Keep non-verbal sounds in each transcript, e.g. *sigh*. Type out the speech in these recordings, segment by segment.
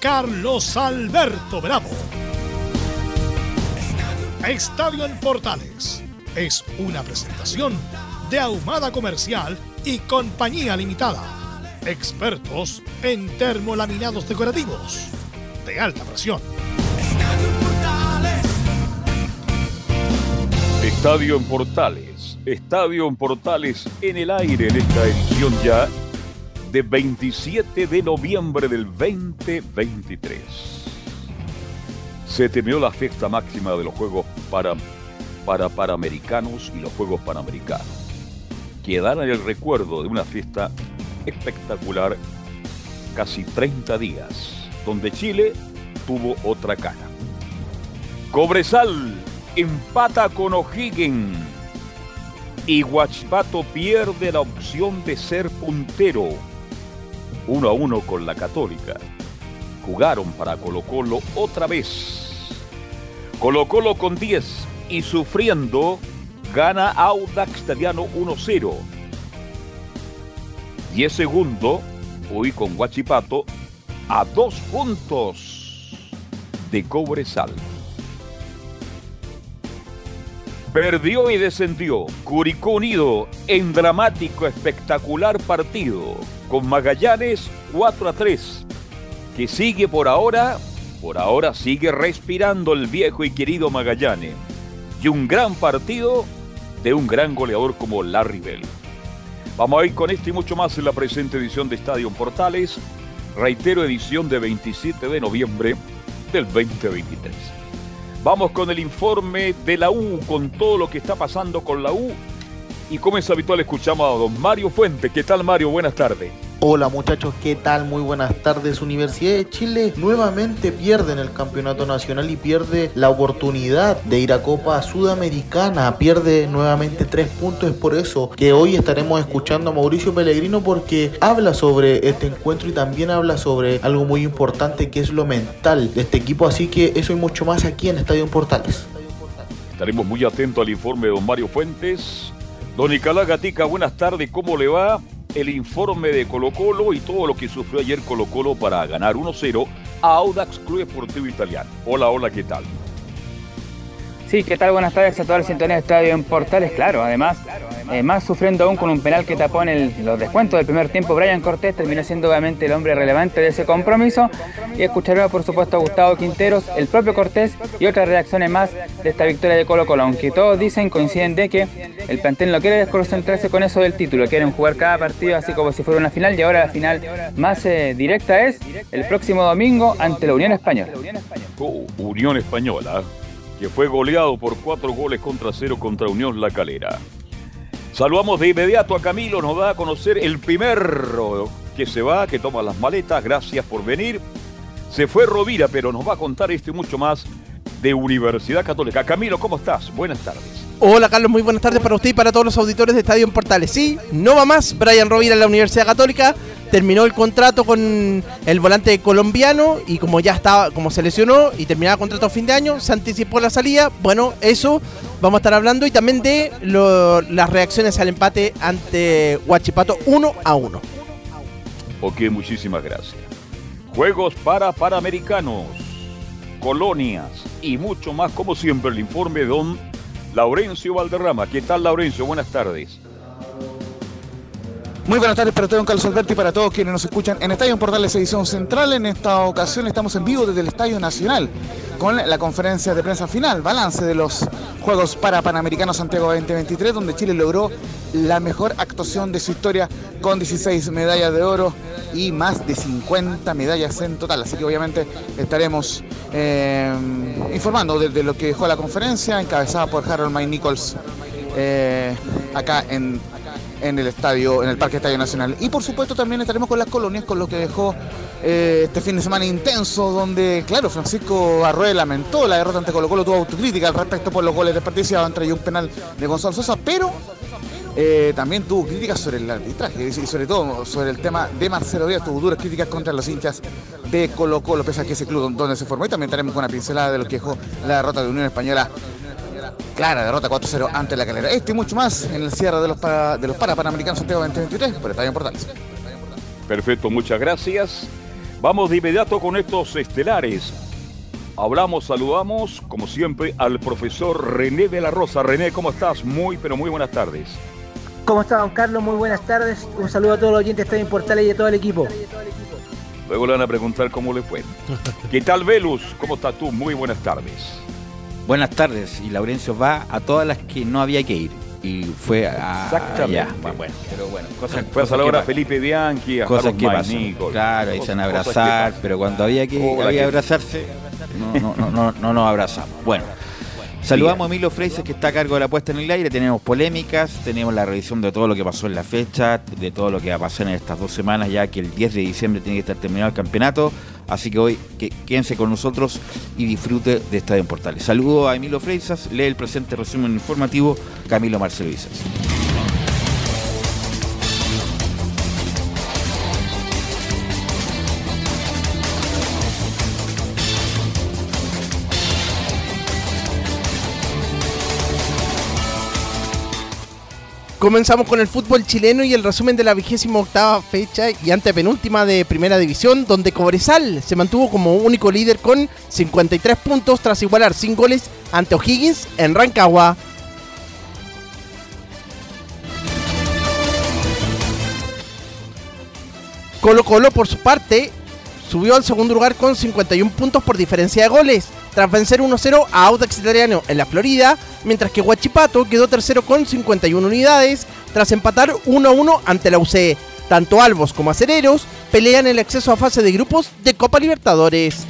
Carlos Alberto Bravo. Estadio en Portales es una presentación de Ahumada Comercial y Compañía Limitada. Expertos en termolaminados decorativos de alta presión. Estadio en Portales, Estadio en Portales en el aire en esta edición ya de 27 de noviembre del 2023. Se terminó la fiesta máxima de los Juegos para, para y los Juegos Panamericanos. Quedará en el recuerdo de una fiesta espectacular casi 30 días, donde Chile tuvo otra cara. Cobresal empata con O'Higgins y Huachipato pierde la opción de ser puntero. Uno a uno con la Católica. Jugaron para Colo Colo otra vez. Colo Colo con 10 y sufriendo gana Audax Italiano 1-0. 10 segundo, hoy con Huachipato a dos puntos de Cobresal. Perdió y descendió. Curicó Unido en dramático, espectacular partido. Con Magallanes 4 a 3. Que sigue por ahora, por ahora sigue respirando el viejo y querido Magallanes. Y un gran partido de un gran goleador como Larry Bell. Vamos a ir con esto y mucho más en la presente edición de Estadio Portales. Reitero, edición de 27 de noviembre del 2023. Vamos con el informe de la U, con todo lo que está pasando con la U. Y como es habitual, escuchamos a don Mario Fuente. ¿Qué tal, Mario? Buenas tardes. Hola muchachos, ¿qué tal? Muy buenas tardes. Universidad de Chile nuevamente pierde en el campeonato nacional y pierde la oportunidad de ir a Copa Sudamericana. Pierde nuevamente tres puntos. Es por eso que hoy estaremos escuchando a Mauricio Pellegrino porque habla sobre este encuentro y también habla sobre algo muy importante que es lo mental de este equipo. Así que eso y mucho más aquí en Estadio Portales. Estaremos muy atentos al informe de don Mario Fuentes. Don Nicolás Gatica, buenas tardes. ¿Cómo le va? el informe de Colo Colo y todo lo que sufrió ayer Colo Colo para ganar 1-0 a Audax Club Esportivo Italiano. Hola, hola, ¿qué tal? Sí, ¿qué tal? Buenas tardes a toda la sintonía de Estadio en Portales, claro, además, eh, más sufriendo aún con un penal que tapó en los descuentos del primer tiempo, Brian Cortés terminó siendo obviamente el hombre relevante de ese compromiso. Y escucharemos por supuesto a Gustavo Quinteros, el propio Cortés y otras reacciones más de esta victoria de Colo Colo, aunque todos dicen, coinciden de que el plantel no quiere desconcentrarse con eso del título, quieren jugar cada partido así como si fuera una final. Y ahora la final más eh, directa es el próximo domingo ante la Unión Española. Uh, Unión Española que fue goleado por cuatro goles contra cero contra Unión La Calera. Saludamos de inmediato a Camilo, nos da a conocer el primero que se va, que toma las maletas, gracias por venir. Se fue Rovira, pero nos va a contar este mucho más de Universidad Católica. Camilo, ¿cómo estás? Buenas tardes. Hola Carlos, muy buenas tardes para usted y para todos los auditores de Estadio en Portales. Sí, no va más, Brian Rovira en la Universidad Católica terminó el contrato con el volante colombiano y como ya estaba, como se lesionó y terminaba el contrato a fin de año, se anticipó la salida. Bueno, eso vamos a estar hablando y también de las reacciones al empate ante Huachipato 1 a 1. Ok, muchísimas gracias. Juegos para Panamericanos, colonias y mucho más, como siempre, el informe de don Laurencio Valderrama. ¿Qué tal, Laurencio? Buenas tardes. Muy buenas tardes para todos, Carlos Alberti, y para todos quienes nos escuchan en Estadio Portales Edición Central. En esta ocasión estamos en vivo desde el Estadio Nacional con la conferencia de prensa final, balance de los Juegos para Panamericanos Santiago 2023, donde Chile logró la mejor actuación de su historia con 16 medallas de oro y más de 50 medallas en total. Así que obviamente estaremos eh, informando de, lo que dejó la conferencia, encabezada por Harold May Nichols, eh, acá en en el estadio, en el Parque Estadio Nacional. Y por supuesto también estaremos con las colonias, con lo que dejó eh, este fin de semana intenso, donde, claro, Francisco Arrué lamentó la derrota ante Colo Colo, tuvo autocrítica al respecto por los goles desperdiciados entre un penal de Gonzalo Sosa, pero eh, también tuvo críticas sobre el arbitraje y sobre todo sobre el tema de Marcelo Díaz, tuvo duras críticas contra los hinchas de Colo Colo, pese a que ese club donde se formó. Y también estaremos con una pincelada de lo que dejó la derrota de Unión Española clara derrota 4-0 ante la calera. Esto y mucho más en el cierre de los, para, de los Parapanamericanos Santiago 2023 por Estadio Portales. Perfecto, muchas gracias. Vamos de inmediato con estos estelares. Hablamos, saludamos, como siempre, al profesor René de la Rosa. René, ¿cómo estás? Muy, pero muy buenas tardes. ¿Cómo está, don Carlos? Muy buenas tardes. Un saludo a todos los oyentes de Estadio Portales y a todo el equipo. Luego le van a preguntar cómo le fue. ¿Qué tal, Velus? ¿Cómo estás tú? Muy buenas tardes. Buenas tardes. Y Laurencio va a todas las que no había que ir. Y fue a. Exactamente. Bueno, pero bueno. Cosas, fue a saludar a Felipe Bianchi, a cosas que pasan. Claro, ahí se han abrazar, pero cuando había que había abrazarse, no, no, no, no, nos abrazamos. Bueno. Saludamos a Emilio Freises que está a cargo de la puesta en el aire. Tenemos polémicas, tenemos la revisión de todo lo que pasó en la fecha, de todo lo que va a pasar en estas dos semanas, ya que el 10 de diciembre tiene que estar terminado el campeonato. Así que hoy que, quédense con nosotros y disfrute de Estadio en Portales. Saludo a Emilio Freisas, lee el presente resumen informativo Camilo Marcelo Isas. Comenzamos con el fútbol chileno y el resumen de la vigésima octava fecha y antepenúltima de Primera División, donde Cobresal se mantuvo como único líder con 53 puntos tras igualar sin goles ante O'Higgins en Rancagua. Colo Colo, por su parte, subió al segundo lugar con 51 puntos por diferencia de goles, tras vencer 1-0 a Audax Italiano en la Florida, mientras que Huachipato quedó tercero con 51 unidades, tras empatar 1-1 ante la UC. Tanto Albos como Acereros pelean el acceso a fase de grupos de Copa Libertadores.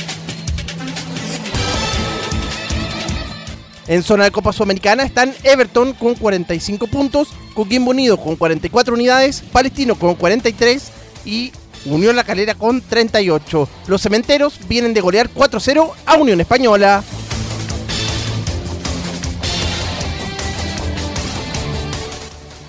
En zona de Copa Sudamericana están Everton con 45 puntos, Coquimbo Unido con 44 unidades, Palestino con 43 y Unión La Calera con 38. Los cementeros vienen de golear 4-0 a Unión Española.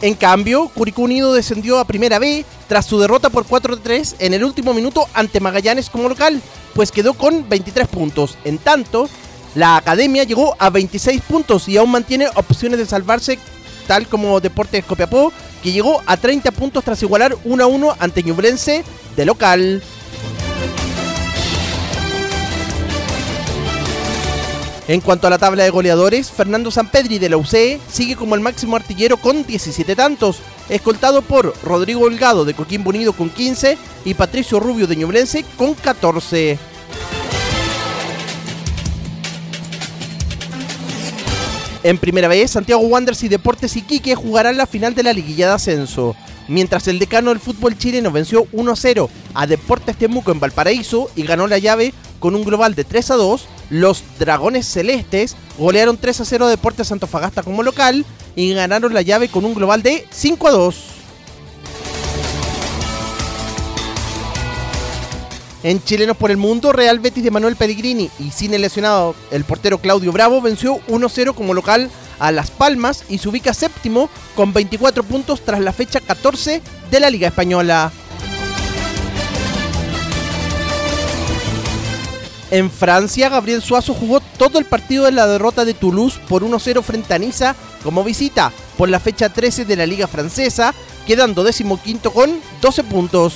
En cambio, Curicó Unido descendió a Primera B tras su derrota por 4-3 en el último minuto ante Magallanes como local, pues quedó con 23 puntos. En tanto, la Academia llegó a 26 puntos y aún mantiene opciones de salvarse, tal como Deportes Copiapó, que llegó a 30 puntos tras igualar 1-1 ante Ñublense de local. En cuanto a la tabla de goleadores, Fernando Sampedri de la UCE sigue como el máximo artillero con 17 tantos, escoltado por Rodrigo Holgado de Coquimbo Unido con 15 y Patricio Rubio de Ñublense con 14. En primera vez, Santiago Wanderers y Deportes Iquique jugarán la final de la liguilla de ascenso. Mientras el decano del fútbol chileno venció 1-0 a Deportes Temuco en Valparaíso y ganó la llave con un global de 3 2, los Dragones Celestes golearon 3 0 a Deportes Antofagasta como local y ganaron la llave con un global de 5 2. En Chilenos por el Mundo, Real Betis de Manuel Pellegrini y sin el lesionado el portero Claudio Bravo venció 1-0 como local a Las Palmas y se ubica séptimo con 24 puntos tras la fecha 14 de la Liga Española. En Francia, Gabriel Suazo jugó todo el partido de la derrota de Toulouse por 1-0 frente a Niza como visita por la fecha 13 de la Liga Francesa, quedando decimoquinto con 12 puntos.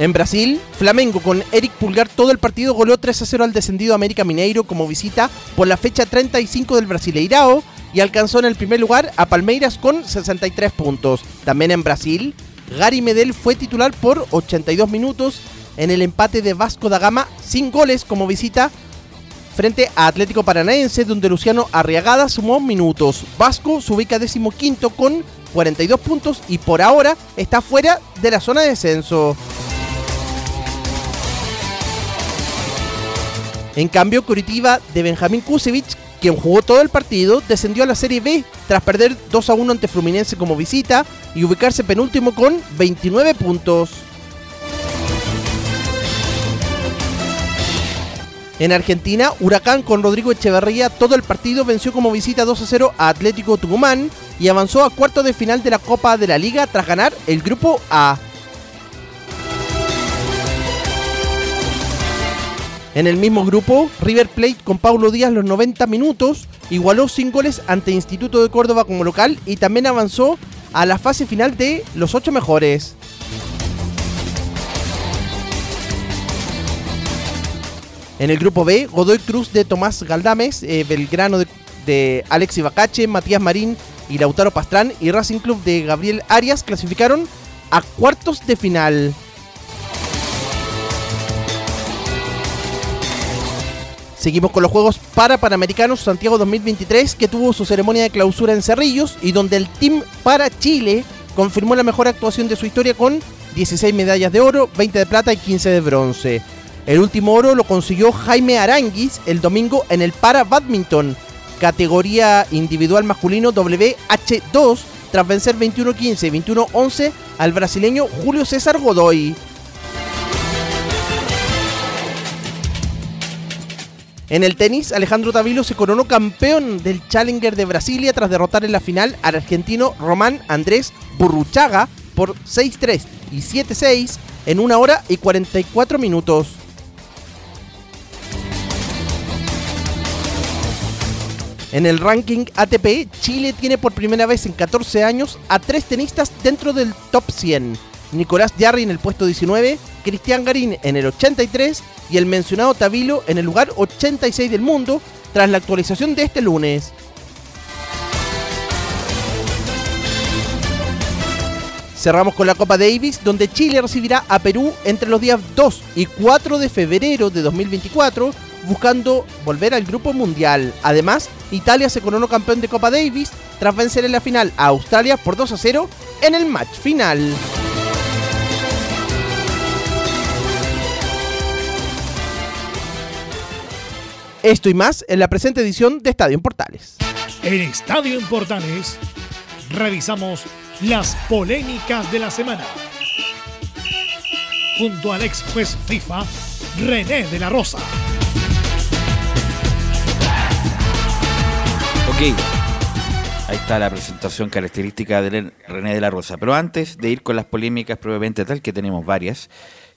En Brasil, Flamengo con Eric Pulgar todo el partido goleó 3 a 0 al descendido América Mineiro como visita por la fecha 35 del Brasileirao y alcanzó en el primer lugar a Palmeiras con 63 puntos. También en Brasil, Gary Medel fue titular por 82 minutos en el empate de Vasco da Gama sin goles como visita frente a Atlético Paranaense, donde Luciano Arriagada sumó minutos. Vasco se ubica quinto con 42 puntos y por ahora está fuera de la zona de descenso. En cambio, Curitiba de Benjamín Kusevich, quien jugó todo el partido, descendió a la Serie B tras perder 2 a 1 ante Fluminense como visita y ubicarse penúltimo con 29 puntos. En Argentina, Huracán con Rodrigo Echeverría todo el partido venció como visita 2 a 0 a Atlético Tucumán y avanzó a cuarto de final de la Copa de la Liga tras ganar el grupo A. En el mismo grupo, River Plate con Paulo Díaz los 90 minutos igualó sin goles ante Instituto de Córdoba como local y también avanzó a la fase final de los 8 mejores. En el grupo B, Godoy Cruz de Tomás Galdames, eh, Belgrano de, de Alex Ibacache, Matías Marín y Lautaro Pastrán y Racing Club de Gabriel Arias clasificaron a cuartos de final. Seguimos con los Juegos para Panamericanos Santiago 2023 que tuvo su ceremonia de clausura en Cerrillos y donde el Team para Chile confirmó la mejor actuación de su historia con 16 medallas de oro, 20 de plata y 15 de bronce. El último oro lo consiguió Jaime Aranguis el domingo en el para badminton, categoría individual masculino WH2, tras vencer 21-15 y 21-11 al brasileño Julio César Godoy. En el tenis, Alejandro Tavilo se coronó campeón del Challenger de Brasilia tras derrotar en la final al argentino Román Andrés Burruchaga por 6-3 y 7-6 en una hora y 44 minutos. En el ranking ATP, Chile tiene por primera vez en 14 años a tres tenistas dentro del top 100. Nicolás Jarry en el puesto 19, Cristian Garín en el 83 y el mencionado Tavilo en el lugar 86 del mundo tras la actualización de este lunes. Cerramos con la Copa Davis, donde Chile recibirá a Perú entre los días 2 y 4 de febrero de 2024 buscando volver al grupo mundial. Además, Italia se coronó campeón de Copa Davis tras vencer en la final a Australia por 2 a 0 en el match final. Esto y más en la presente edición de Estadio en Portales. En Estadio en Portales revisamos las polémicas de la semana. Junto al ex juez FIFA, René de la Rosa. Ahí está la presentación característica de René de la Rosa. Pero antes de ir con las polémicas probablemente tal, que tenemos varias,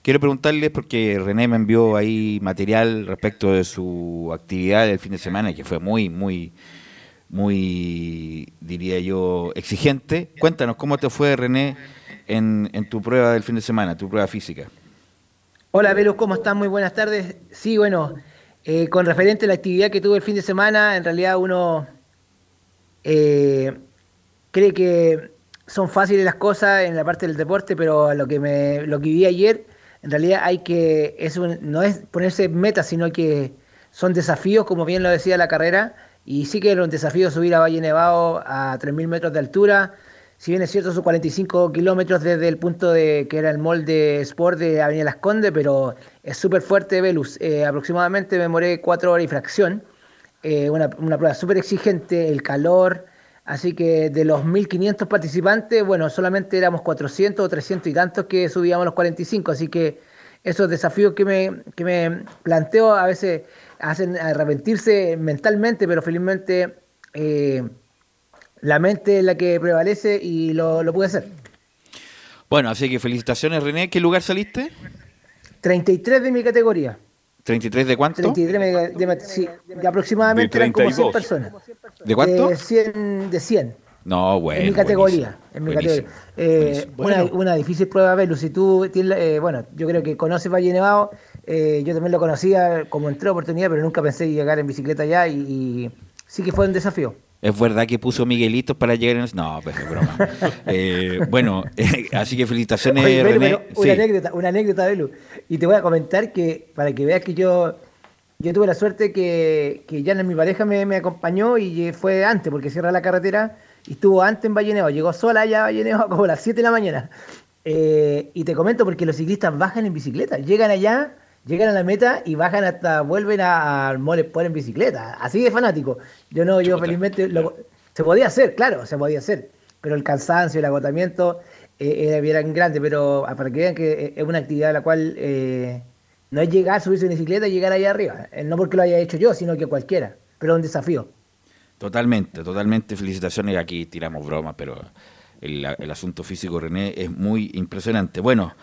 quiero preguntarle, porque René me envió ahí material respecto de su actividad del fin de semana, que fue muy, muy, muy, diría yo, exigente. Cuéntanos, ¿cómo te fue, René, en, tu prueba del fin de semana, tu prueba física? Hola, Velus, ¿cómo están? Muy buenas tardes. Sí, bueno, eh, con referente a la actividad que tuve el fin de semana, en realidad uno eh, cree que son fáciles las cosas en la parte del deporte, pero lo que me lo que vi ayer, en realidad hay que es no es ponerse metas, sino que son desafíos, como bien lo decía la carrera, y sí que era un desafío subir a Valle Nevado a 3.000 metros de altura. Si bien es cierto, son 45 kilómetros desde el punto de que era el molde Sport de Avenida Las Condes, pero es súper fuerte Velus. Eh, aproximadamente me demoré 4 horas y fracción. Eh, una, prueba súper exigente, el calor, así que de los 1.500 participantes, bueno, solamente éramos 400 o 300 y tantos que subíamos los 45, así que esos desafíos que me, que me planteo a veces hacen arrepentirse mentalmente, pero felizmente eh, la mente es la que prevalece y lo, lo pude hacer. Bueno, así que felicitaciones René, ¿qué lugar saliste? 33 de mi categoría. ¿33 de cuánto? 33 de, sí, de aproximadamente eran como 100 personas. ¿De cuánto? De 100. De 100. No, bueno. En mi categoría. En mi categoría. Eh, una, una, difícil prueba, Velu. Si tú tienes, eh, bueno, yo creo que conoces Valle Nevado. Eh, yo también lo conocía como entré oportunidad, pero nunca pensé llegar en bicicleta allá y, sí que fue un desafío. ¿Es verdad que puso Miguelitos para llegar en el... No, pues es broma. *laughs* Eh, bueno, *laughs* así que felicitaciones, Oye, Belu, René. pero una, Sí. anécdota, una anécdota, Belu. Y te voy a comentar que, para que veas que yo, yo tuve la suerte que, que Yana, mi pareja, me, me acompañó y fue antes, porque cierra la carretera y estuvo antes en Valleneo. Llegó sola allá a Valleneo *laughs* como a las 7 de la mañana. Eh, y te comento porque los ciclistas bajan en bicicleta. Llegan allá, llegan a la meta y bajan hasta, vuelven a- al mole por en bicicleta. Así de fanático. Yo no, yo Chuta. felizmente, lo- se podía hacer, claro, se podía hacer. Pero el cansancio, el agotamiento eh, era bien grande. Pero ah, para que vean que eh, es una actividad a la cual eh, no es llegar, subirse en bicicleta y llegar allá arriba. Eh, no porque lo haya hecho yo, sino que cualquiera. Pero es un desafío. Totalmente, totalmente. Felicitaciones. Aquí tiramos bromas, pero el, el asunto físico, René, es muy impresionante. Bueno,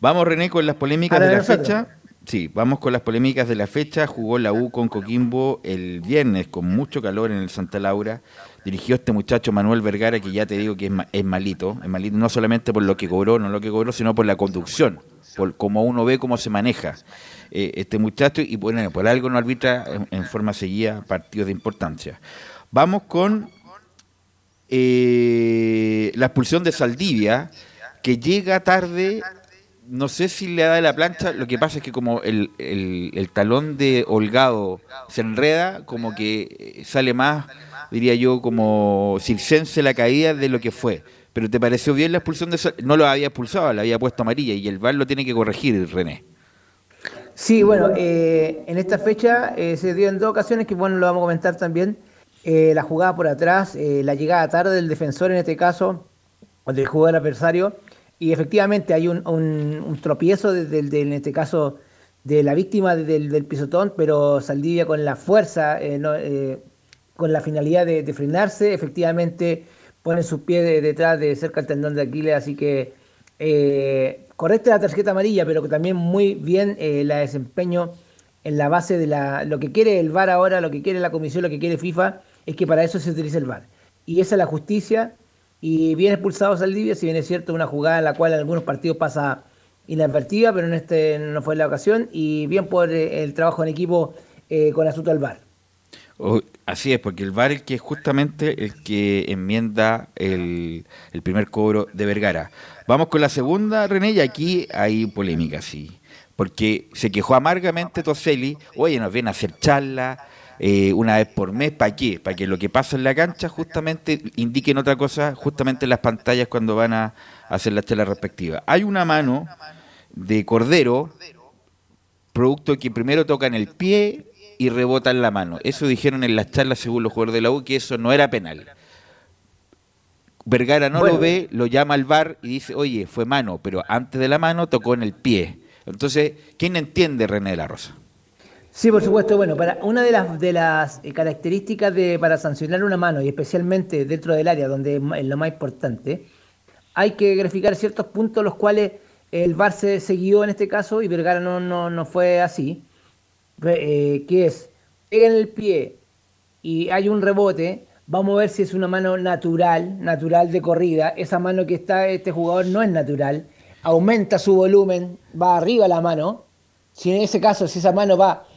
vamos, René, con las polémicas Ahora de la nosotros. fecha. Sí, vamos con las polémicas de la fecha. Jugó la U con Coquimbo el viernes con mucho calor en el Santa Laura. Dirigió este muchacho Manuel Vergara, que ya te digo que es, ma- es malito. Es malito no solamente por lo que cobró, no lo que cobró, sino por la conducción, por cómo uno ve cómo se maneja eh, este muchacho. Y bueno, por algo no arbitra en, en forma seguida partidos de importancia. Vamos con eh, la expulsión de Saldivia, que llega tarde, no sé si le da de la plancha, lo que pasa es que como el, el- talón de Holgado se enreda, como que eh, sale más, diría yo, como circense la caída de lo que fue. Pero ¿te pareció bien la expulsión de Saldivia? No lo había expulsado, la había puesto amarilla y el VAR lo tiene que corregir, René. Sí, bueno, eh, en esta fecha eh, se dio en dos ocasiones, que bueno, lo vamos a comentar también, la jugada por atrás, la llegada tarde del defensor en este caso, o del jugador adversario, y efectivamente hay un, un- tropiezo de- del- del- en este caso de la víctima del, pisotón, pero Saldivia con la fuerza, eh, eh, con la finalidad de, frenarse, efectivamente pone sus pies de- detrás de cerca al tendón de Aquiles, así que eh, correcta la tarjeta amarilla, pero que también muy bien la desempeño en la base de la, lo que quiere el VAR ahora, lo que quiere la comisión, lo que quiere FIFA, es que para eso se utiliza el VAR. Y esa es la justicia, y bien expulsado Saldivia, si bien es cierto, una jugada en la cual en algunos partidos pasa inadvertida, pero en este no fue la ocasión, y bien por eh, el trabajo en equipo eh, con asunto al VAR. O- así es, porque el VAR es que justamente el que enmienda el, el primer cobro de Vergara. Vamos con la segunda, René, y aquí hay polémica, sí. Porque se quejó amargamente Toselli, oye, nos viene a hacer charla eh, una vez por mes, ¿para qué? Para que lo que pasa en la cancha justamente indiquen otra cosa, justamente en las pantallas cuando van a hacer la charla respectiva. Hay una mano de Cordero, producto que primero toca en el pie y rebota en la mano. Eso dijeron en las charlas según los jugadores de la U que eso no era penal. Vergara no Bueno. lo ve, lo llama al VAR y dice, oye, fue mano, pero antes de la mano tocó en el pie. Entonces, ¿quién entiende René de la Rosa? Sí, por supuesto. Bueno, para una de las eh, características de para sancionar una mano y especialmente dentro del área donde es lo más importante, hay que graficar ciertos puntos los cuales el VAR se, se guió en este caso y Vergara no, no, no fue así, eh, que es pega en el pie y hay un rebote, vamos a ver si es una mano natural, natural de corrida. Esa mano que está este jugador no es natural, aumenta su volumen, va arriba la mano. Si en ese caso, si esa mano va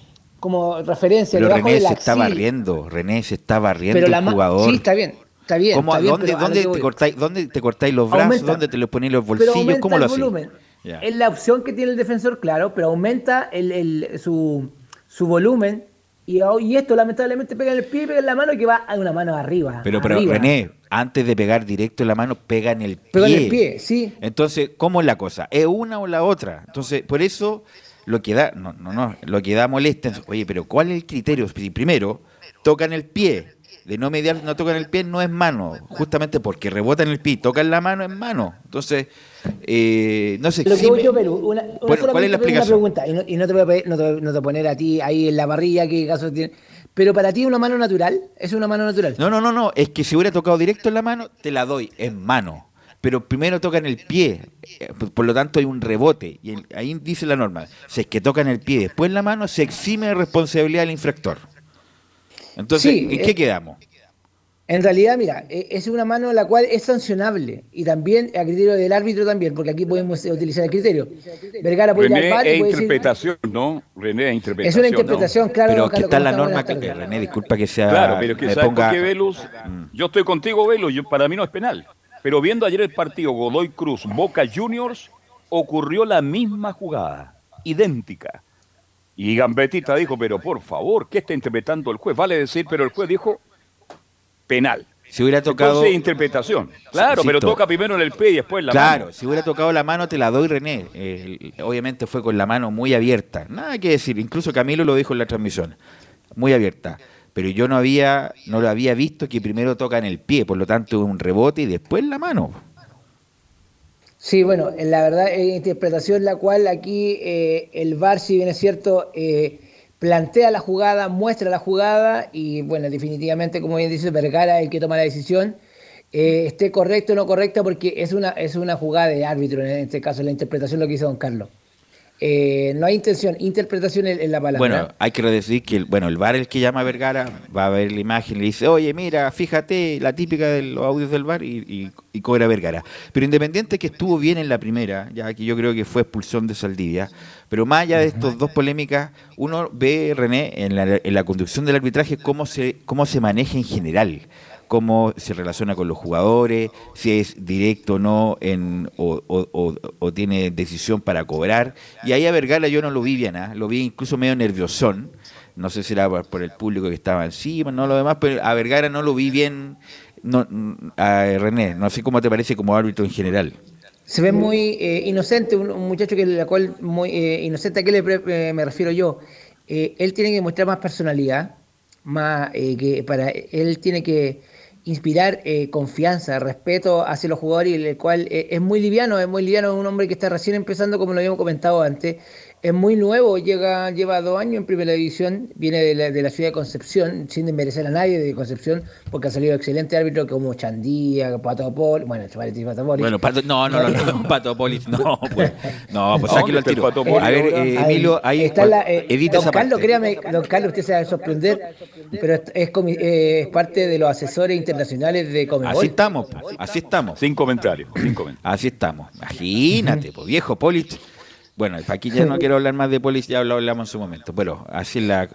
como referencia Pero René de la se está barriendo, René se está barriendo el jugador. Sí, está bien, está bien. ¿Cómo- está bien, ¿dónde, te cortáis, ¿Dónde te cortáis los brazos? Aumenta. ¿Dónde te los ponéis los bolsillos? ¿Cómo lo hacéis? Es la opción que tiene el defensor, claro, pero aumenta el, el- su, su volumen. Y, y esto lamentablemente pega en el pie y pega en la mano que va a una mano arriba. Pero, pero arriba. René, antes de pegar directo en la mano, pega en el pie. Pega en el pie, sí. Entonces, ¿cómo es la cosa? ¿Es una o la otra? Entonces, por eso lo que da, no, no, no, lo que da molesta, es, oye, pero ¿cuál es el criterio? Si primero tocan el pie, de no mediar, no tocan el pie, no es mano, justamente porque rebota en el pie, tocan la mano, es mano. Entonces, eh, no sé Lo que voy yo, Perú, una, una Bueno, ¿cuál es la una explicación? pregunta, y no, y no te voy a, pedir- no te, voy- no te voy a poner a ti ahí en la parrilla qué caso tiene. Pero para ti una mano natural, es una mano natural. No, no, no, no, es que si hubiera tocado directo en la mano, te la doy, en mano. Pero primero toca en el pie, eh, por lo tanto hay un rebote. Y ahí dice la norma, si es que toca en el pie y después la mano, se exime de responsabilidad del infractor. Entonces, Sí, ¿en qué eh, quedamos? En realidad, mira, e, es una mano la cual es sancionable y también a criterio del árbitro también, porque aquí podemos utilizar el criterio. Vergara puede René, al es interpretación, ¿no? René, es interpretación. Es una interpretación, claro. Pero que está la norma que, René, disculpa que sea. Claro, pero que sabes ponga... Velus, mm. yo estoy contigo, Velus, yo, para mí no es penal. Pero viendo ayer el partido Godoy Cruz, Boca Juniors, ocurrió la misma jugada, idéntica. Y Gambetita dijo, pero por favor, ¿qué está interpretando el juez? Vale decir, pero el juez dijo penal. Si hubiera tocado. Entonces, interpretación. Claro, pero toca primero en el pie y después la mano. Claro, si hubiera tocado la mano, te la doy, René. obviamente fue con la mano muy abierta. Nada que decir. Incluso Camilo lo dijo en la transmisión. Muy abierta. Pero yo no había, no lo había visto que primero toca en el pie, por lo tanto un rebote y después la mano. Sí, bueno, la verdad es interpretación la cual aquí eh, el VAR, si bien es cierto, eh, plantea la jugada, muestra la jugada y bueno, definitivamente, como bien dice Vergara, el que toma la decisión, eh, esté correcto o no correcta, porque es una, es una jugada de árbitro, en este caso, la interpretación lo que hizo Don Carlos. Eh, no hay intención, interpretación en, la palabra. Bueno, hay que decir que bueno, el bar el que llama a Vergara va a ver la imagen y le dice, oye, mira, fíjate la típica de los audios del bar y, cobra Vergara. Pero independiente que estuvo bien en la primera, ya que yo creo que fue expulsión de Saldivia, pero más allá de estas dos polémicas, uno ve, René, en la, en la conducción del arbitraje cómo se, cómo se maneja en general cómo se relaciona con los jugadores, si es directo o no en, o, tiene decisión para cobrar. Y ahí a Vergara yo no lo vi bien, ¿ah? lo vi incluso medio nerviosón. No sé si era por, el público que estaba encima, no lo demás, pero a Vergara no lo vi bien. No, a René, no sé cómo te parece como árbitro en general. Se ve muy eh, inocente, un, muchacho que la cual muy eh, inocente, ¿a qué le, eh, me refiero yo? él tiene que mostrar más personalidad, más que para él tiene que inspirar confianza, respeto hacia los jugadores, el cual es muy liviano, es muy liviano, un hombre que está recién empezando, como lo habíamos comentado antes, es muy nuevo, llega, lleva dos años en primera división, viene de la, de la ciudad de Concepción, sin desmerecer a nadie de Concepción, porque ha salido excelente árbitro como Chandía, Pato Pol, bueno, Pato Polis. Bueno, Pato, no, no, no, no, *laughs* Pato Polis, no, pues, no, pues *laughs* sáquelo al tiro. a ver, eh, Emilio, ahí, está la, eh, edita don Carlos, créame, don Carlos, usted se va a sorprender, pero es, es, es, parte de los asesores internacionales de Comebol. Así estamos, así estamos. Sin comentarios, sin comentarios. Así estamos, imagínate, pues viejo Polis bueno, aquí ya no quiero hablar más de policía, ya lo hablamos en su momento, pero así la...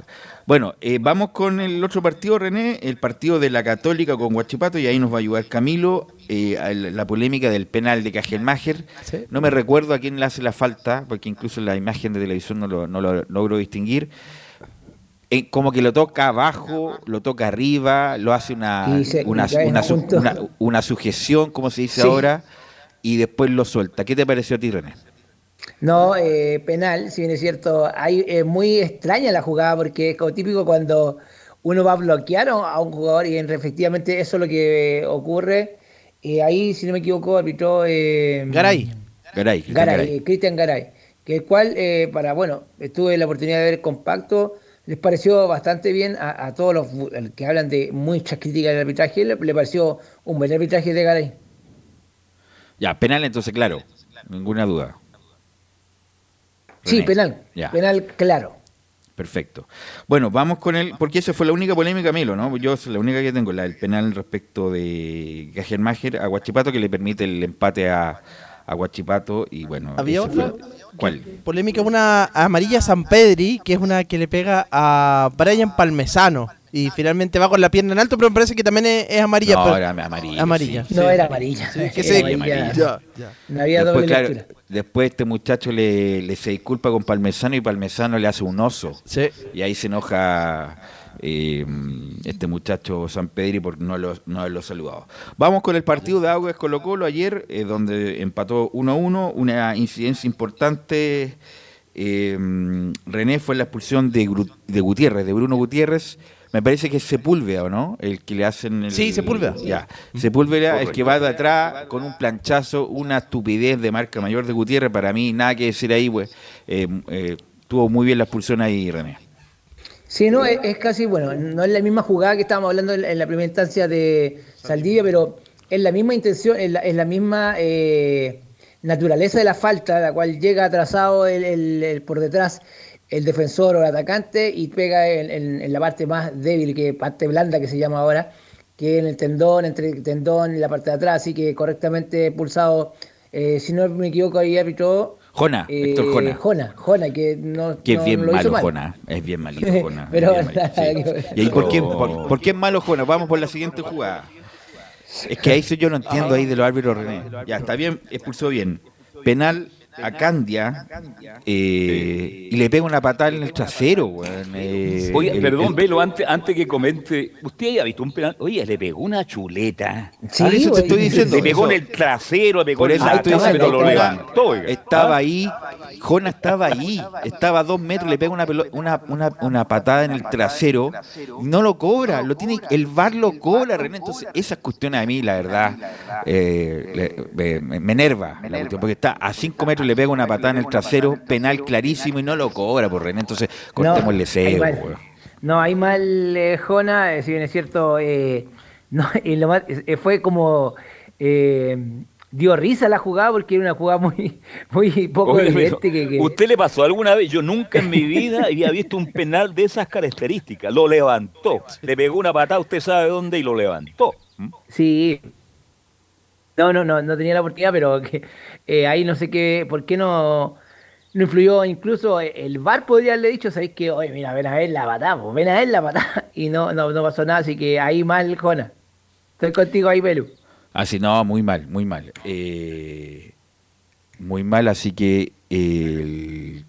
Bueno, eh, vamos con el otro partido, René, el partido de la Católica con Guachipato, y ahí nos va a ayudar Camilo, eh, la polémica del penal de Cajelmacher. No me recuerdo a quién le hace la falta, porque incluso la imagen de televisión no lo, no lo logro distinguir. Eh, como que lo toca abajo, lo toca arriba, lo hace una, una, una, sujeción, como se dice ahora, y después lo suelta. ¿Qué te pareció a ti, René? No, eh, penal, si bien es cierto, hay, es muy extraña la jugada porque es como típico cuando uno va a bloquear a un jugador y efectivamente eso es lo que ocurre. Eh, ahí, si no me equivoco, arbitró... Eh, Garay. Garay. Garay, Cristian Garay. Que el cual, eh, para, bueno, tuve la oportunidad de ver compacto, les pareció bastante bien a, todos los que hablan de muchas críticas del arbitraje, le, le pareció un buen arbitraje de Garay. Ya, penal entonces, claro, ninguna duda. Sí, penal. Penal claro. Perfecto. Bueno, vamos con él, porque esa fue la única polémica, Milo, ¿no? Yo la única que tengo, la del penal respecto de Gajermacher a Guachipato, que le permite el empate a, a Guachipato y bueno. Había otra. ¿Cuál? Polémica, una amarilla San Pedri, que es una que le pega a Brian Palmesano y finalmente va con la pierna en alto, pero me parece que también es, amarilla. No, era amarilla. amarilla. No, era amarilla. No había después, doble Después este muchacho le, se disculpa con Palmesano y Palmesano le hace un oso. Sí. Y ahí se enoja eh, este muchacho San Pedri por no, lo, no haberlo saludado. Vamos con el partido de Aguas Colo Colo ayer, eh, donde empató 1-1, una incidencia importante. Eh, René fue la expulsión de, de Gutiérrez, de Bruno Gutiérrez me parece que es Sepúlveda, ¿o no? El que le hacen. El, sí, Sepúlveda. Ya. Sepúlveda, el que va de atrás con un planchazo, una estupidez de marca mayor de Gutiérrez. Para mí, nada que decir ahí, pues. Eh, eh, tuvo muy bien la expulsión ahí, René. Sí, no, es, casi, bueno, no es la misma jugada que estábamos hablando en, la primera instancia de Saldivia, pero es la misma intención, es la, misma eh, naturaleza de la falta, la cual llega atrasado el, por detrás el defensor o el atacante y pega en, la parte más débil, que parte blanda que se llama ahora, que en el tendón, entre el tendón y la parte de atrás, así que correctamente pulsado. Eh, si no me equivoco, ahí árbitro. Jona, eh, Héctor Jona. Jona, Jona, que no. Que es no bien lo hizo malo mal. Jona, es bien malito *laughs* Jona. Pero bien malito, sí. ¿Y ahí por qué, por, por qué es malo Jona? Vamos por la siguiente jugada. Es que ahí sí yo no entiendo ahí de los árbitros René. Ya, está bien, expulsó bien. Penal a Candia eh, y le pega una patada en el trasero, weón. eh, Oye, el- perdón, el- Velo, antes, antes que comente, ¿usted ha visto un penal? Oye, le pegó una chuleta. Sí, Ah, eso te estoy diciendo. le pegó eso. en el trasero, le pegó Por en eso la estoy está diciendo, mal, pero lo levantó. oiga. Estaba ¿Ah? ahí, Jona estaba ahí, estaba a dos metros, le pega una, una, una, una patada en el trasero, no lo cobra, lo tiene, el VAR lo cobra, René. Entonces, esas cuestiones a mí, la verdad, eh, le- me, me enerva, la cuestión, porque está a cinco metros, le pega una patada en el trasero, penal clarísimo y no lo cobra, por René. Entonces, cortémosle weón. No, hay mal, eh, Jona, eh, si bien es cierto, eh, no, *laughs* y lo más- eh, fue como. eh, dio risa la jugada porque era una jugada muy, *laughs* muy poco Oye, evidente. pero, Que, que- ¿Usted le pasó alguna vez? Yo nunca en mi vida había visto un penal de esas características. Lo levantó. Le pegó una patada, usted sabe dónde, y lo levantó. Sí. No, no, no, no tenía la oportunidad, pero *laughs* que, eh, ahí no sé qué, por qué no, no influyó. Incluso eh, el VAR podría haberle dicho, ¿sabéis que? Oye, mira, ven a ver la patada, ven a ver la patada. *laughs* Y no, no, no pasó nada, así que ahí mal, Jona. Estoy contigo ahí, Pelu. Así, no, muy mal, muy mal. Eh, muy mal, así que el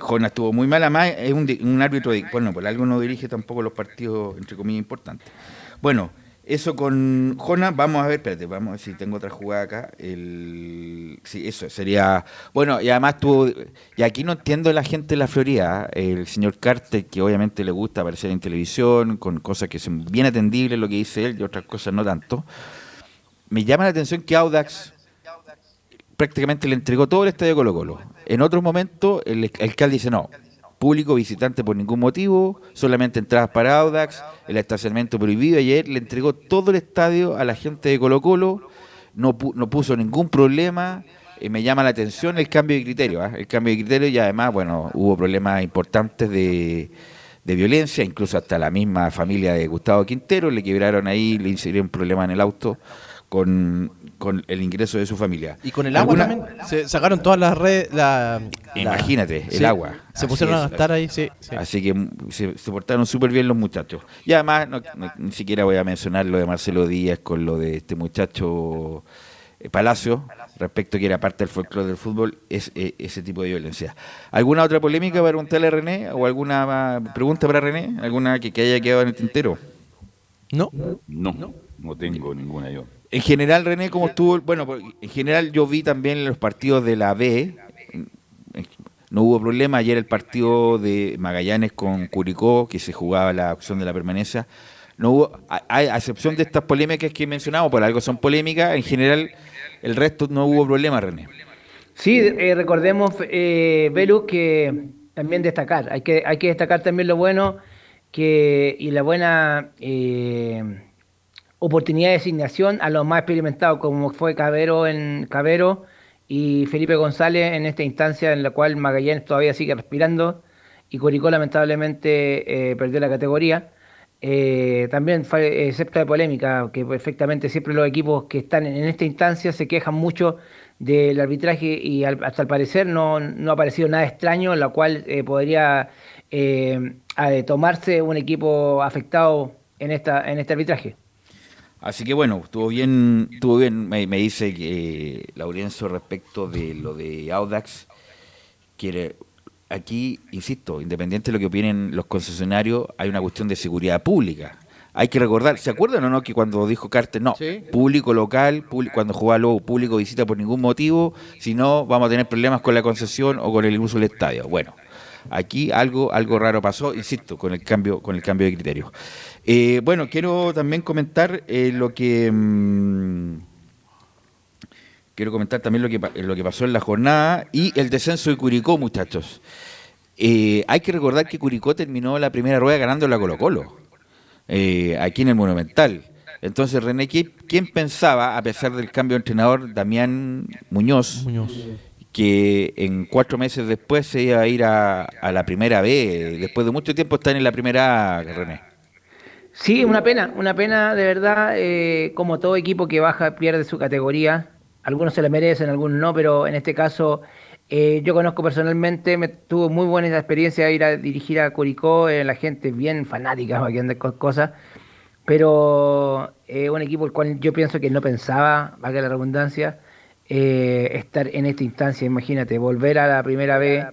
Jona estuvo muy mal. Además, es un, un árbitro, de- bueno, por algo no dirige tampoco los partidos, entre comillas, importantes. Bueno, eso con Jona, vamos a ver, espérate, vamos a ver si tengo otra jugada acá. El, sí, eso sería. Bueno, y además tuvo. Y aquí no entiendo la gente de la Florida, ¿eh? el señor Carter, que obviamente le gusta aparecer en televisión, con cosas que son bien atendibles, lo que dice él, y otras cosas no tanto me llama la atención que Audax prácticamente le entregó todo el estadio Colo Colo. En otros momentos el el alcalde dice no, público visitante por ningún motivo, solamente entradas para Audax, el estacionamiento prohibido. Ayer le entregó todo el estadio a la gente de Colo Colo, no, no puso ningún problema. Eh, me llama la atención el cambio de criterio, ¿ah? el cambio de criterio y además, bueno, hubo problemas importantes de, de violencia, incluso hasta la misma familia de Gustavo Quintero le quebraron ahí, le hicieron problema en el auto con, con el ingreso de su familia. Y con el agua ¿Alguna- también. Se sacaron todas las redes. La, la- Imagínate, el Sí, agua. Se Así pusieron a gastar ahí, sí. sí. Así que se, se portaron súper bien los muchachos. Y además, no- no- ni siquiera voy a mencionar lo de Marcelo Díaz con lo de este muchacho eh, Palacio, respecto que era parte del folclore del fútbol, es eh, ese tipo de violencia. ¿Alguna otra polémica para preguntarle a René? ¿O alguna pregunta para René? ¿Alguna que, que haya quedado en el tintero? ¿No? No, no tengo ninguna yo. En general, René, ¿cómo estuvo? Bueno, en general yo vi también los partidos de la B. No hubo problema. Ayer el partido de Magallanes con Curicó, que se jugaba la opción de la permanencia. No hubo, a, a excepción de estas polémicas que mencionamos, por algo son polémicas, en general el resto no hubo problema, René. Sí, eh, recordemos, eh, Belu, que también destacar, hay que, hay que destacar también lo bueno que y la buena eh, oportunidad de designación a los más experimentados, como fue Cabero en Cabero y Felipe González en esta instancia en la cual Magallanes todavía sigue respirando y Curicó lamentablemente eh, perdió la categoría. Eh, también fue excepto de polémica, que perfectamente siempre los equipos que están en esta instancia se quejan mucho del arbitraje y al- hasta al parecer no, no ha aparecido nada extraño, en la cual eh, podría eh, tomarse un equipo afectado en esta en este arbitraje. Así que bueno, estuvo bien, estuvo bien, me, me dice que Laurencio respecto de lo de Audax, quiere aquí, insisto, independiente de lo que opinen los concesionarios, hay una cuestión de seguridad pública. Hay que recordar, ¿se acuerdan o no que cuando dijo Carter, no, Sí. público local, público, cuando jugaba Lobo, público visita por ningún motivo, si no vamos a tener problemas con la concesión o con el uso del estadio? Bueno, aquí algo, algo raro pasó, insisto, con el cambio, con el cambio de criterio. Eh, bueno, quiero también comentar eh, lo que mm, quiero comentar también lo que pa- lo que pasó en la jornada y el descenso de Curicó, muchachos. Eh, hay que recordar que Curicó terminó la primera rueda ganando la Colo Colo, eh, aquí en el Monumental. Entonces, René, ¿qui- ¿quién pensaba, a pesar del cambio de entrenador, Damián Muñoz, Muñoz. que en cuatro meses después se iba a ir a, a la primera B, después de mucho tiempo estar en la primera A, René? Sí, una pena, una pena de verdad, eh, como todo equipo que baja pierde su categoría. Algunos se la merecen, algunos no, pero en este caso eh, yo conozco personalmente, me tuvo muy buena experiencia ir a dirigir a Curicó, eh, la gente bien fanática, de cosas, pero eh, un equipo el cual yo pienso que no pensaba, valga la redundancia, estar en esta instancia, imagínate, volver a la primera vez.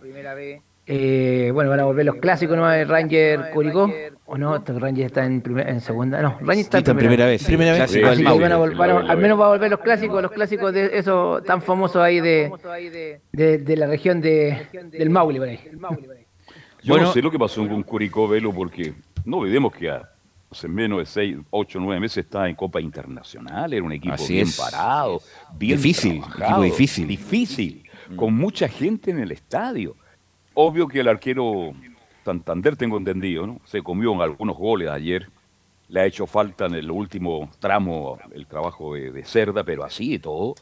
Eh, bueno, van a volver los clásicos, ¿no? Ranger Curicó. ¿O no? Ranger está en, en segunda. No, Ranger está, en primera, vez. Primera vez. al menos va a volver los clásicos, los clásicos de eso tan famosos ahí de, de, la región de, del Maule, por ahí. Yo no sé lo que pasó con Curicó, Velo, porque no olvidemos que hace menos de 6, 8, 9 meses estaba en Copa Internacional, era un equipo bien parado, bien difícil, equipo difícil. Difícil, con mucha gente en el estadio. Obvio que el arquero Santander, tengo entendido, ¿no? se comió algunos goles ayer. Le ha hecho falta en el último tramo el trabajo de, Cerda, pero así y todo.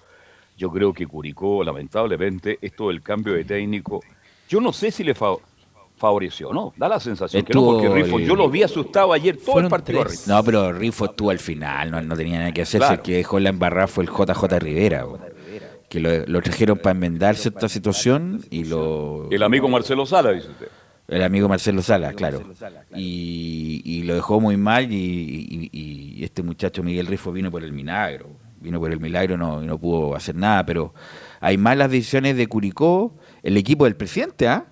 Yo creo que Curicó, lamentablemente, esto del cambio de técnico, yo no sé si le favoreció, ¿no? Da la sensación que no, porque Rifo, yo lo vi asustado ayer todo el partido. No, pero Rifo estuvo al final, no, no tenía nada que hacer. El que dejó la embarrada fue el JJ Rivera que lo, trajeron para enmendarse esta situación y lo... El amigo Marcelo Sala, dice usted. El amigo Marcelo Sala, claro. Y, lo dejó muy mal y, este muchacho Miguel Rifo vino por el milagro. Vino por el milagro no, y no pudo hacer nada, pero hay malas decisiones de Curicó, el equipo del presidente, ¿ah?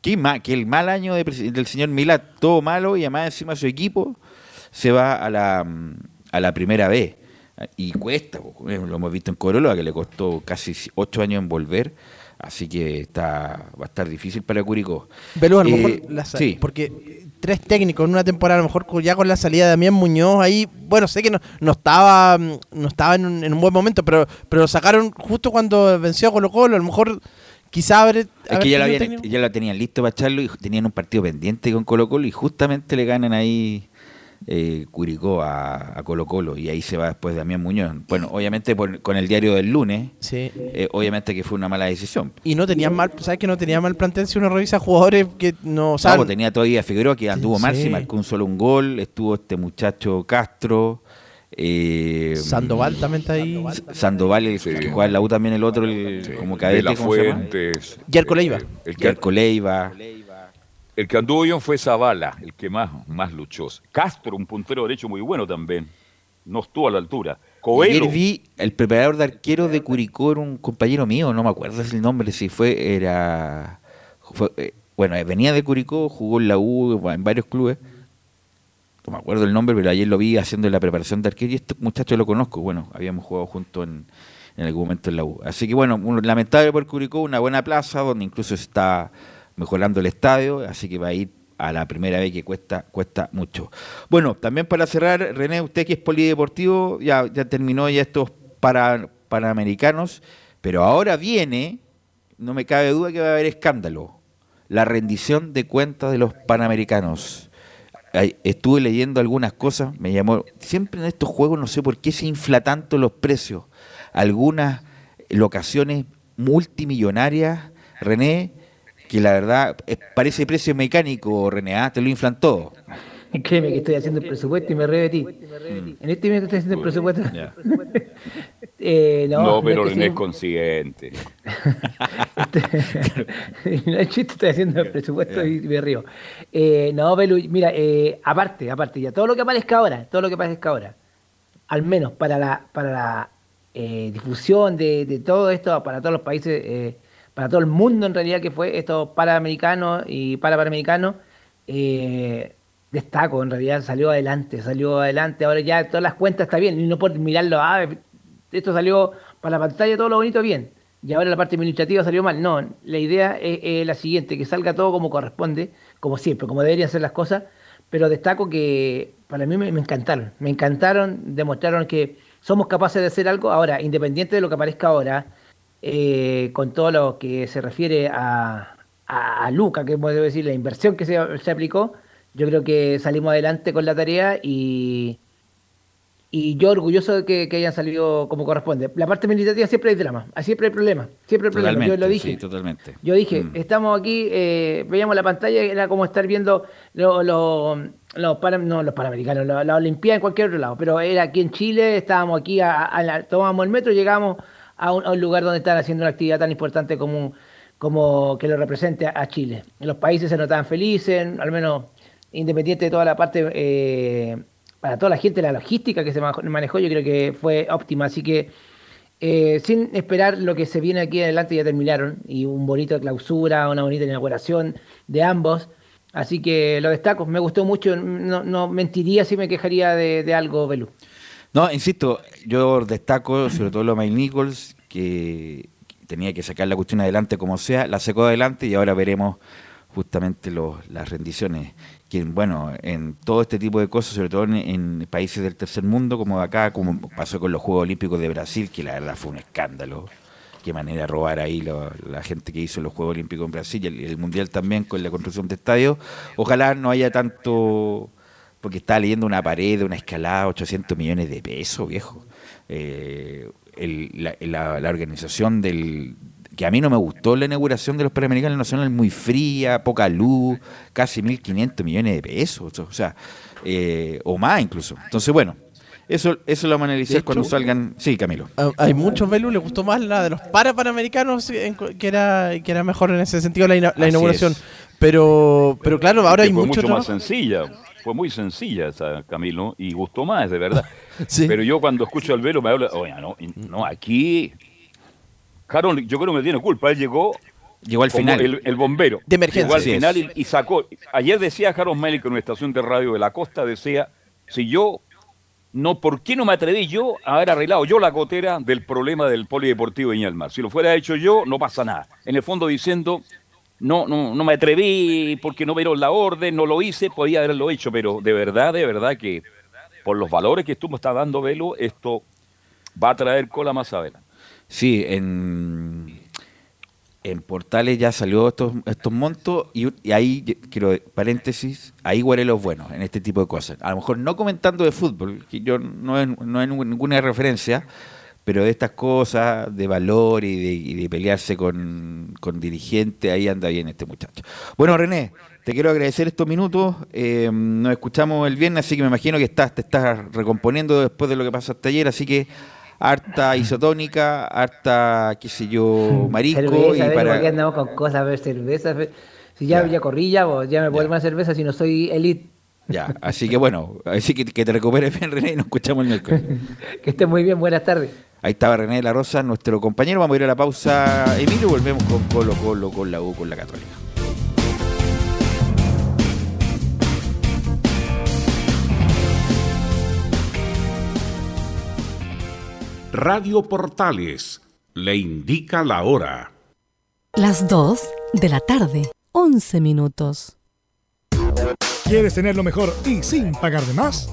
Que, que el mal año del señor Milá, todo malo, y además encima su equipo se va a la, a la primera vez. Y cuesta, eh, lo hemos visto en Corolla, que le costó casi ocho años en volver. Así que está va a estar difícil para Curicó. Pero a lo eh, mejor, sí. porque tres técnicos en una temporada, a lo mejor ya con la salida de Damián Muñoz, ahí, bueno, sé que no, no estaba no estaba en un, buen momento, pero, pero lo sacaron justo cuando venció a Colo Colo, a lo mejor quizá haber, es que ya lo, ya lo tenían listo para echarlo y tenían un partido pendiente con Colo Colo y justamente le ganan ahí eh, Curicó a, Colo Colo y ahí se va después Damián Muñoz. Bueno, obviamente con el diario del lunes, eh, obviamente que fue una mala decisión. Y no tenía mal, ¿sabes que no tenía mal plantel si uno revisa jugadores que no saben? Pues tenía todavía Figueroa que anduvo mal, si marcó un solo un gol, estuvo este muchacho Castro. Eh, Sandoval también está ahí. Sandoval, el que juega en la U también, el otro, el, como cadete. De la Fuentes. Yerko Leiva. El Yerko Leiva. El que anduvo bien fue Zavala, el que más, más luchó. Castro, un puntero derecho muy bueno también. No estuvo a la altura. Coelho. vi el preparador de arquero de Curicó, era un compañero mío, no me acuerdo el nombre, si fue, era. Eh, bueno, venía de Curicó, jugó en la U, en varios clubes. No me acuerdo el nombre, pero ayer lo vi haciendo la preparación de arquero y este muchacho lo conozco. Bueno, habíamos jugado juntos en, en algún momento en la U. Así que bueno, lamentable por Curicó, una buena plaza donde incluso está mejorando el estadio, así que va a ir a la primera vez que cuesta cuesta mucho. Bueno, también para cerrar, René, usted que es polideportivo, ya, terminó ya estos para, panamericanos, pero ahora viene, no me cabe duda que va a haber escándalo, la rendición de cuentas de los panamericanos. Estuve leyendo algunas cosas, me llamó, siempre en estos juegos no sé por qué se infla tanto los precios. Algunas locaciones multimillonarias, René, que la verdad parece precio mecánico, René, ¿ah? te lo inflan todo. Créeme que estoy haciendo el presupuesto y me río de ti. En este momento estoy haciendo el presupuesto. *laughs* eh, no, no, pero René es consciente. no es *laughs* chiste, estoy haciendo el presupuesto y me río. Eh, no, Belu, mira, eh, aparte, aparte, ya todo lo que aparezca ahora, todo lo que aparezca ahora, al menos para la, para la eh, difusión de, de, todo esto, para todos los países eh, para todo el mundo en realidad que fue esto Panamericanos y para Panamericanos, eh, destaco, en realidad salió adelante, salió adelante, ahora ya todas las cuentas está bien, y no por mirarlo, esto salió para la pantalla todo lo bonito bien, y ahora la parte administrativa salió mal, no, la idea es, la siguiente, que salga todo como corresponde, como siempre, como deberían ser las cosas, pero destaco que para mí me encantaron, me encantaron, demostraron que somos capaces de hacer algo, ahora, independiente de lo que aparezca ahora, eh, con todo lo que se refiere a, a, Luca, que podemos decir, la inversión que se, aplicó, yo creo que salimos adelante con la tarea y, y yo orgulloso de que, hayan salido como corresponde. La parte administrativa siempre hay drama, siempre hay problema, siempre hay problema. Yo lo dije. totalmente. Yo dije, mm. estamos aquí, eh, veíamos la pantalla, era como estar viendo los, los, no, los Panamericanos, la, Olimpiada en cualquier otro lado, pero era aquí en Chile, estábamos aquí, a, tomábamos el metro, llegamos a un, lugar donde están haciendo una actividad tan importante como, que lo represente a, Chile. Los países se notaban felices, al menos independiente de toda la parte... Eh, para toda la gente la logística que se manejó yo creo que fue óptima, así que eh, sin esperar lo que se viene aquí adelante ya terminaron y un bonito clausura, una bonita inauguración de ambos, así que lo destaco, me gustó mucho, no, mentiría si me quejaría de, algo, Belú. No, insisto, yo destaco sobre todo lo Mike Nichols, que tenía que sacar la cuestión adelante como sea, la sacó adelante y ahora veremos justamente las rendiciones que bueno, en todo este tipo de cosas, sobre todo en, países del tercer mundo, como acá, como pasó con los Juegos Olímpicos de Brasil, que la verdad fue un escándalo. Qué manera de robar ahí la gente que hizo los Juegos Olímpicos en Brasil y el, Mundial también con la construcción de estadios. Ojalá no haya tanto, porque estaba leyendo una pared de una escalada, 800 millones de pesos, viejo. Eh, la, la organización del, que a mí no me gustó la inauguración de los Panamericanos Nacionales, muy fría, poca luz, casi 1.500 millones de pesos, o sea, eh, o más incluso. Entonces, bueno, eso, eso lo vamos a analizar cuando salgan. Sí, Camilo. Hay muchos Velu, le gustó más la de los para panamericanos, que era, que era mejor en ese sentido la, inauguración. Pero, pero claro, ahora hay fue mucho. más sencilla. Fue muy sencilla esa, Camilo, y gustó más, de verdad. *laughs* Pero yo cuando escucho al Velo me habla, oye, no, no, aquí Harold, yo creo que no tiene culpa. Él llegó. Llegó al final. El, bombero. De emergencia. Llegó al final y, sacó. Ayer decía Harold Mellick en una estación de radio de la costa, decía: si yo. No, ¿por qué no me atreví yo a haber arreglado yo la gotera del problema del polideportivo de Iñalmar? Si lo fuera hecho yo, no pasa nada. En el fondo diciendo, no, no, no me atreví porque no vieron la orden, no lo hice, podía haberlo hecho, pero de verdad, de verdad que por los valores que tú me estás dando, Velo, esto va a traer cola más adelante. Sí, en, en Portales ya salió estos, estos montos y, ahí, quiero paréntesis, ahí huele los buenos en este tipo de cosas. A lo mejor no comentando de fútbol, que yo no es, no es ninguna referencia, pero de estas cosas, de valor y de, pelearse con, con dirigentes, ahí anda bien este muchacho. Bueno, René, te quiero agradecer estos minutos. Eh, nos escuchamos el viernes, así que me imagino que estás, te estás recomponiendo después de lo que pasó hasta ayer, así que harta isotónica, harta, qué sé yo, *laughs* marisco. y para... Andamos con cosas, ver cerveza. Si ya, ya. corrí, ya, ya me puedo más cerveza si no soy elite. Ya, así que bueno, así que, que te recuperes bien, René, y nos escuchamos el miércoles. *laughs* que estés muy bien, buenas tardes. Ahí estaba René de la Rosa, nuestro compañero. Vamos a ir a la pausa, Emilio, volvemos con Colo Colo, con la U, con la Católica. Radio Portales le indica la hora. Las 2 de la tarde, 11 minutos. ¿Quieres tener lo mejor y sin pagar de más?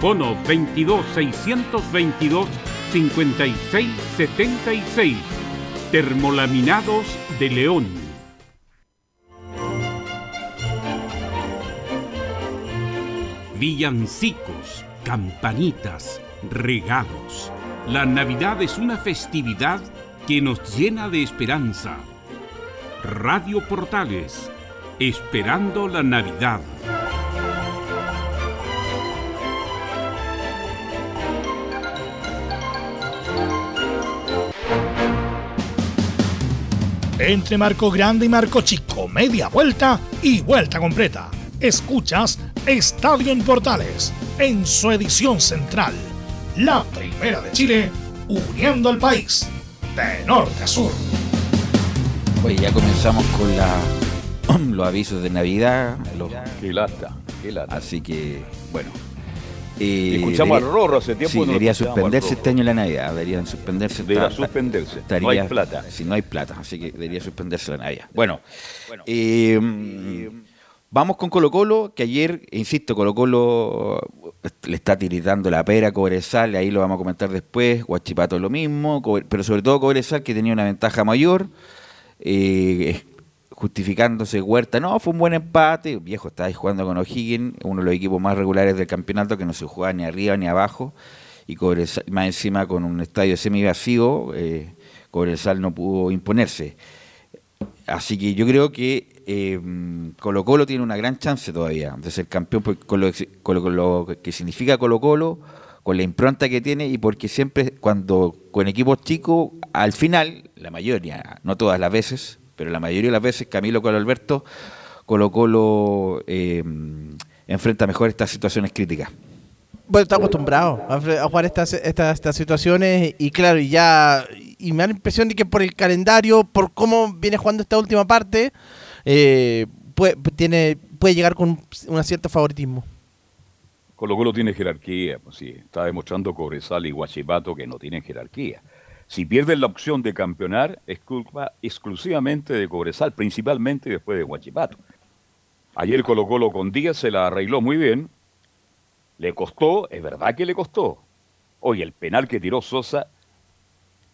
Fono 22 622 5676. Termolaminados de León. Villancicos, campanitas, regalos. La Navidad es una festividad que nos llena de esperanza. Radio Portales, esperando la Navidad. Entre marco grande y marco chico, media vuelta y vuelta completa. Escuchas Estadio en Portales en su edición central. La primera de Chile, uniendo al país de norte a sur. Oye, ya comenzamos con la, *clears throat* los avisos de Navidad. Los, Qué lata, qué lata. así que, bueno. Eh, Escuchamos debería- al Rorro hace tiempo. Sí, no debería suspenderse este año la Navidad. Deberían suspenderse. Debería suspenderse. estaría- No hay plata. Si no hay plata, así que debería suspenderse la Navidad. Bueno, eh, vamos con Colo Colo, que ayer, insisto, Colo Colo le está tiritando la pera a Cobresal, ahí lo vamos a comentar después, Guachipato lo mismo, pero sobre todo Cobresal que tenía una ventaja mayor, eh, justificándose Huerta, no, fue un buen empate, viejo, está ahí jugando con O'Higgins, uno de los equipos más regulares del campeonato que no se juega ni arriba ni abajo, y Cobresal, más encima con un estadio semi vacío, eh, Cobresal no pudo imponerse. Así que yo creo que eh, Colo Colo tiene una gran chance todavía de ser campeón por- con lo, con lo- con lo que significa Colo Colo, con la impronta que tiene y porque siempre cuando con equipos chicos, al final, la mayoría, no todas las veces, pero la mayoría de las veces Camilo con Alberto, Colo Colo eh, enfrenta mejor estas situaciones críticas. Bueno, está acostumbrado a, jugar estas, estas, estas situaciones y claro, y ya y me da la impresión de que por el calendario, por cómo viene jugando esta última parte, eh, puede, tiene, puede llegar con un cierto favoritismo. Colo Colo tiene jerarquía, pues sí, está demostrando Cobresal y Guachipato que no tienen jerarquía. Si pierden la opción de campeonar, es culpa exclusivamente de Cobresal, principalmente después de Guachipato. Ayer Colo Colo con Díaz se la arregló muy bien, le costó, es verdad que le costó. Oye, el penal que tiró Sosa,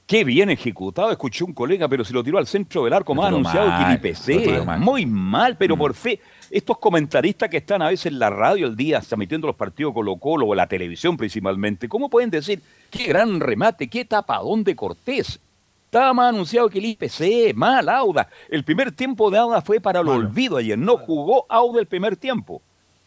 qué bien ejecutado, escuché un colega, pero si lo tiró al centro del arco, más anunciado mal, que ni PC, muy mal, pero Mm. por fe, estos comentaristas que están a veces en la radio el día transmitiendo los partidos Colo Colo o la televisión principalmente, ¿cómo pueden decir qué gran remate, qué tapadón de Cortés? Estaba más anunciado que el IPC, mal Auda. El primer tiempo de Auda fue para el olvido ayer, no jugó Auda el primer tiempo.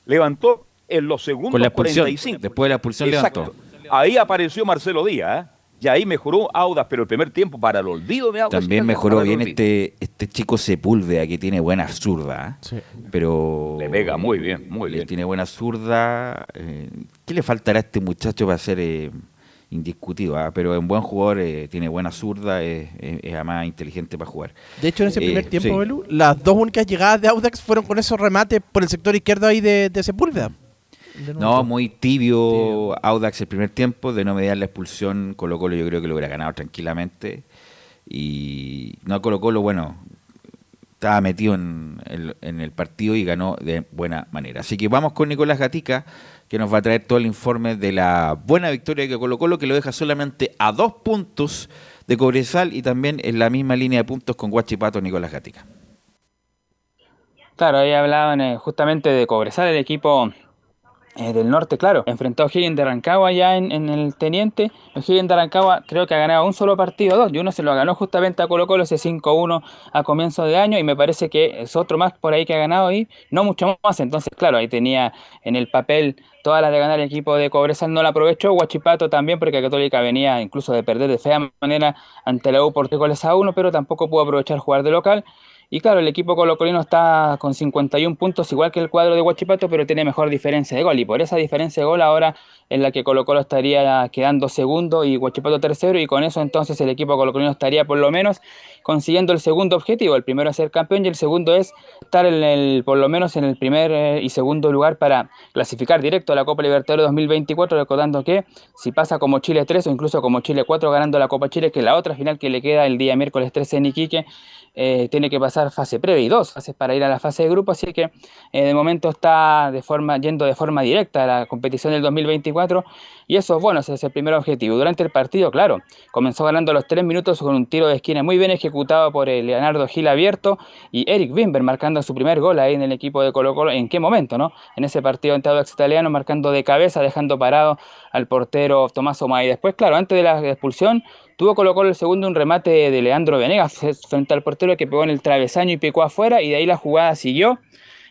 Levantó en los segundos Con la expulsión, 45. después de la expulsión Exacto. levantó. Ahí apareció Marcelo Díaz, ¿eh? Y ahí mejoró Auda, pero el primer tiempo para el olvido de Auda. También mejoró bien este, este chico Sepúlveda que tiene buena zurda, ¿eh? pero Le pega muy bien, muy bien. tiene buena zurda. eh, ¿Qué le faltará a este muchacho para ser eh, indiscutido? ah? Pero es un buen jugador, eh, tiene buena zurda, es, es- es además inteligente para jugar. De hecho, en ese Eh, primer tiempo, sí. Belu, las dos únicas llegadas de Audax fueron con esos remates por el sector izquierdo ahí de, de Sepúlveda. No, muy tibio Audax el primer tiempo, de no mediar la expulsión, Colo Colo yo creo que lo hubiera ganado tranquilamente. Y no Colo Colo, bueno, estaba metido en el, en el partido y ganó de buena manera. Así que vamos con Nicolás Gatica, que nos va a traer todo el informe de la buena victoria de Colo Colo, que lo deja solamente a dos puntos de Cobresal y también en la misma línea de puntos con Guachipato Nicolás Gatica. Claro, ahí hablaban eh, justamente de Cobresal, el equipo eh, del norte, claro. Enfrentó a O'Higgins de Rancagua ya en, en el Teniente. O'Higgins de Rancagua creo que ha ganado un solo partido, dos, y uno se lo ganó justamente a Colo Colo ese 5-1 a comienzo de año, y me parece que es otro más por ahí que ha ganado ahí, no mucho más. Entonces, claro, ahí tenía en el papel todas las de ganar el equipo de Cobresal, no la aprovechó. Guachipato también, porque Católica venía incluso de perder de fea manera ante la U por goles a uno, pero tampoco pudo aprovechar jugar de local. Y claro, el equipo colocolino está con 51 puntos, igual que el cuadro de Huachipato, pero tiene mejor diferencia de gol. Y por esa diferencia de gol ahora en la que Colo Colo estaría quedando segundo y Huachipato tercero, y con eso entonces el equipo colocolino estaría por lo menos consiguiendo el segundo objetivo. El primero es ser campeón y el segundo es estar en el, por lo menos en el primer eh, y segundo lugar para clasificar directo a la Copa Libertadores 2024, recordando que si pasa como Chile 3 o incluso como Chile 4 ganando la Copa Chile, que la otra final que le queda el día miércoles 13 en Iquique, eh, tiene que pasar fase previa y dos fases para ir a la fase de grupo, así que eh, de momento está de forma, yendo de forma directa a la competición del 2024 y eso es bueno, ese es el primer objetivo. Durante el partido, claro, comenzó ganando los tres minutos con un tiro de esquina muy bien ejecutado por Leonardo Gil abierto y Eric Wimber marcando su primer gol ahí en el equipo de Colo Colo. ¿En qué momento, no? En ese partido ante Audax Italiano, marcando de cabeza, dejando parado al portero Tomás Omay. Después, claro, antes de la expulsión, tuvo Colo Colo el segundo un remate de Leandro Venegas frente al portero que pegó en el travesaño y picó afuera y de ahí la jugada siguió.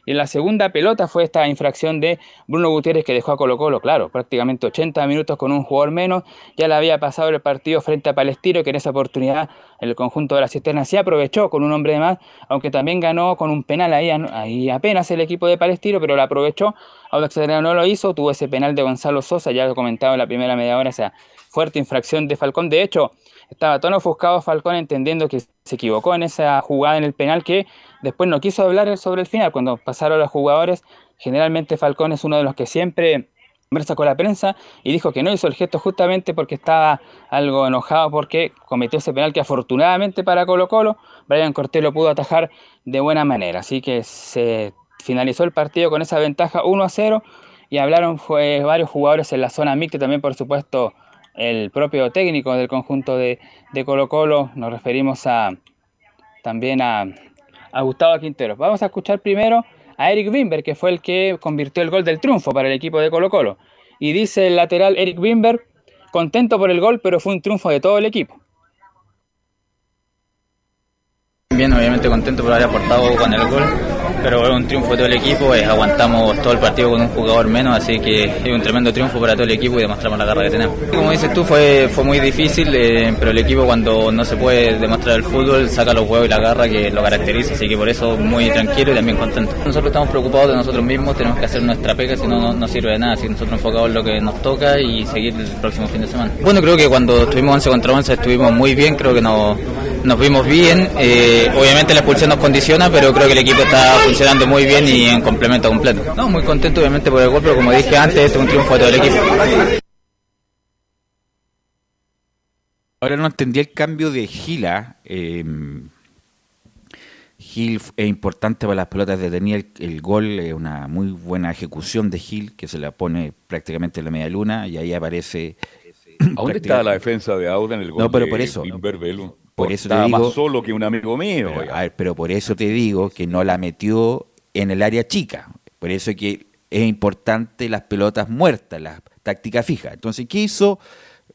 Y en la segunda pelota fue esta infracción de Bruno Gutiérrez que dejó a Colo Colo, claro, prácticamente 80 minutos con un jugador menos. Ya le había pasado el partido frente a Palestino, que en esa oportunidad el conjunto de la cisterna se aprovechó con un hombre de más, aunque también ganó con un penal ahí, ahí apenas el equipo de Palestino, pero lo aprovechó. Audax no lo hizo, tuvo ese penal de Gonzalo Sosa, ya lo comentaba en la primera media hora, esa fuerte infracción de Falcón. De hecho, estaba tan ofuscado Falcón entendiendo que se equivocó en esa jugada en el penal que después no quiso hablar sobre el final. Cuando pasaron los jugadores, generalmente Falcón es uno de los que siempre conversa con la prensa y dijo que no hizo el gesto justamente porque estaba algo enojado porque cometió ese penal que afortunadamente para Colo Colo, Brian Cortés lo pudo atajar de buena manera. Así que se finalizó el partido con esa ventaja 1 a 0 y hablaron varios jugadores en la zona mixta también por supuesto el propio técnico del conjunto de, Colo Colo, nos referimos a también a, Gustavo Quintero. Vamos a escuchar primero a Eric Wimber, que fue el que convirtió el gol del triunfo para el equipo de Colo Colo. Y dice el lateral Eric Wimber, contento por el gol, pero fue un triunfo de todo el equipo. Bien, obviamente contento por haber aportado con el gol pero es un triunfo de todo el equipo, eh, aguantamos todo el partido con un jugador menos, así que es un tremendo triunfo para todo el equipo y demostramos la garra que tenemos. Como dices tú, fue, fue muy difícil, eh, pero el equipo cuando no se puede demostrar el fútbol saca los huevos y la garra que lo caracteriza, así que por eso muy tranquilo y también contento. Nosotros estamos preocupados de nosotros mismos, tenemos que hacer nuestra pega, si no, no sirve de nada, si nosotros enfocamos en lo que nos toca y seguir el próximo fin de semana. Bueno, creo que cuando estuvimos 11 contra 11 estuvimos muy bien, creo que nos, nos vimos bien, eh, obviamente la expulsión nos condiciona, pero creo que el equipo está funcionando muy bien y en complemento completo. No, muy contento obviamente por el gol, pero como dije antes, este es un triunfo de todo el equipo. Ahora no entendí el cambio de Gila. Eh, Gil es importante para las pelotas de el, el, gol es una muy buena ejecución de Gil, que se la pone prácticamente en la media luna y ahí aparece. ¿A dónde está la defensa de Auda en el gol? No, pero por eso. Por eso te digo, más solo que un amigo mío. pero por eso te digo que no la metió en el área chica. Por eso que es importante las pelotas muertas, la táctica fija. Entonces, ¿qué hizo?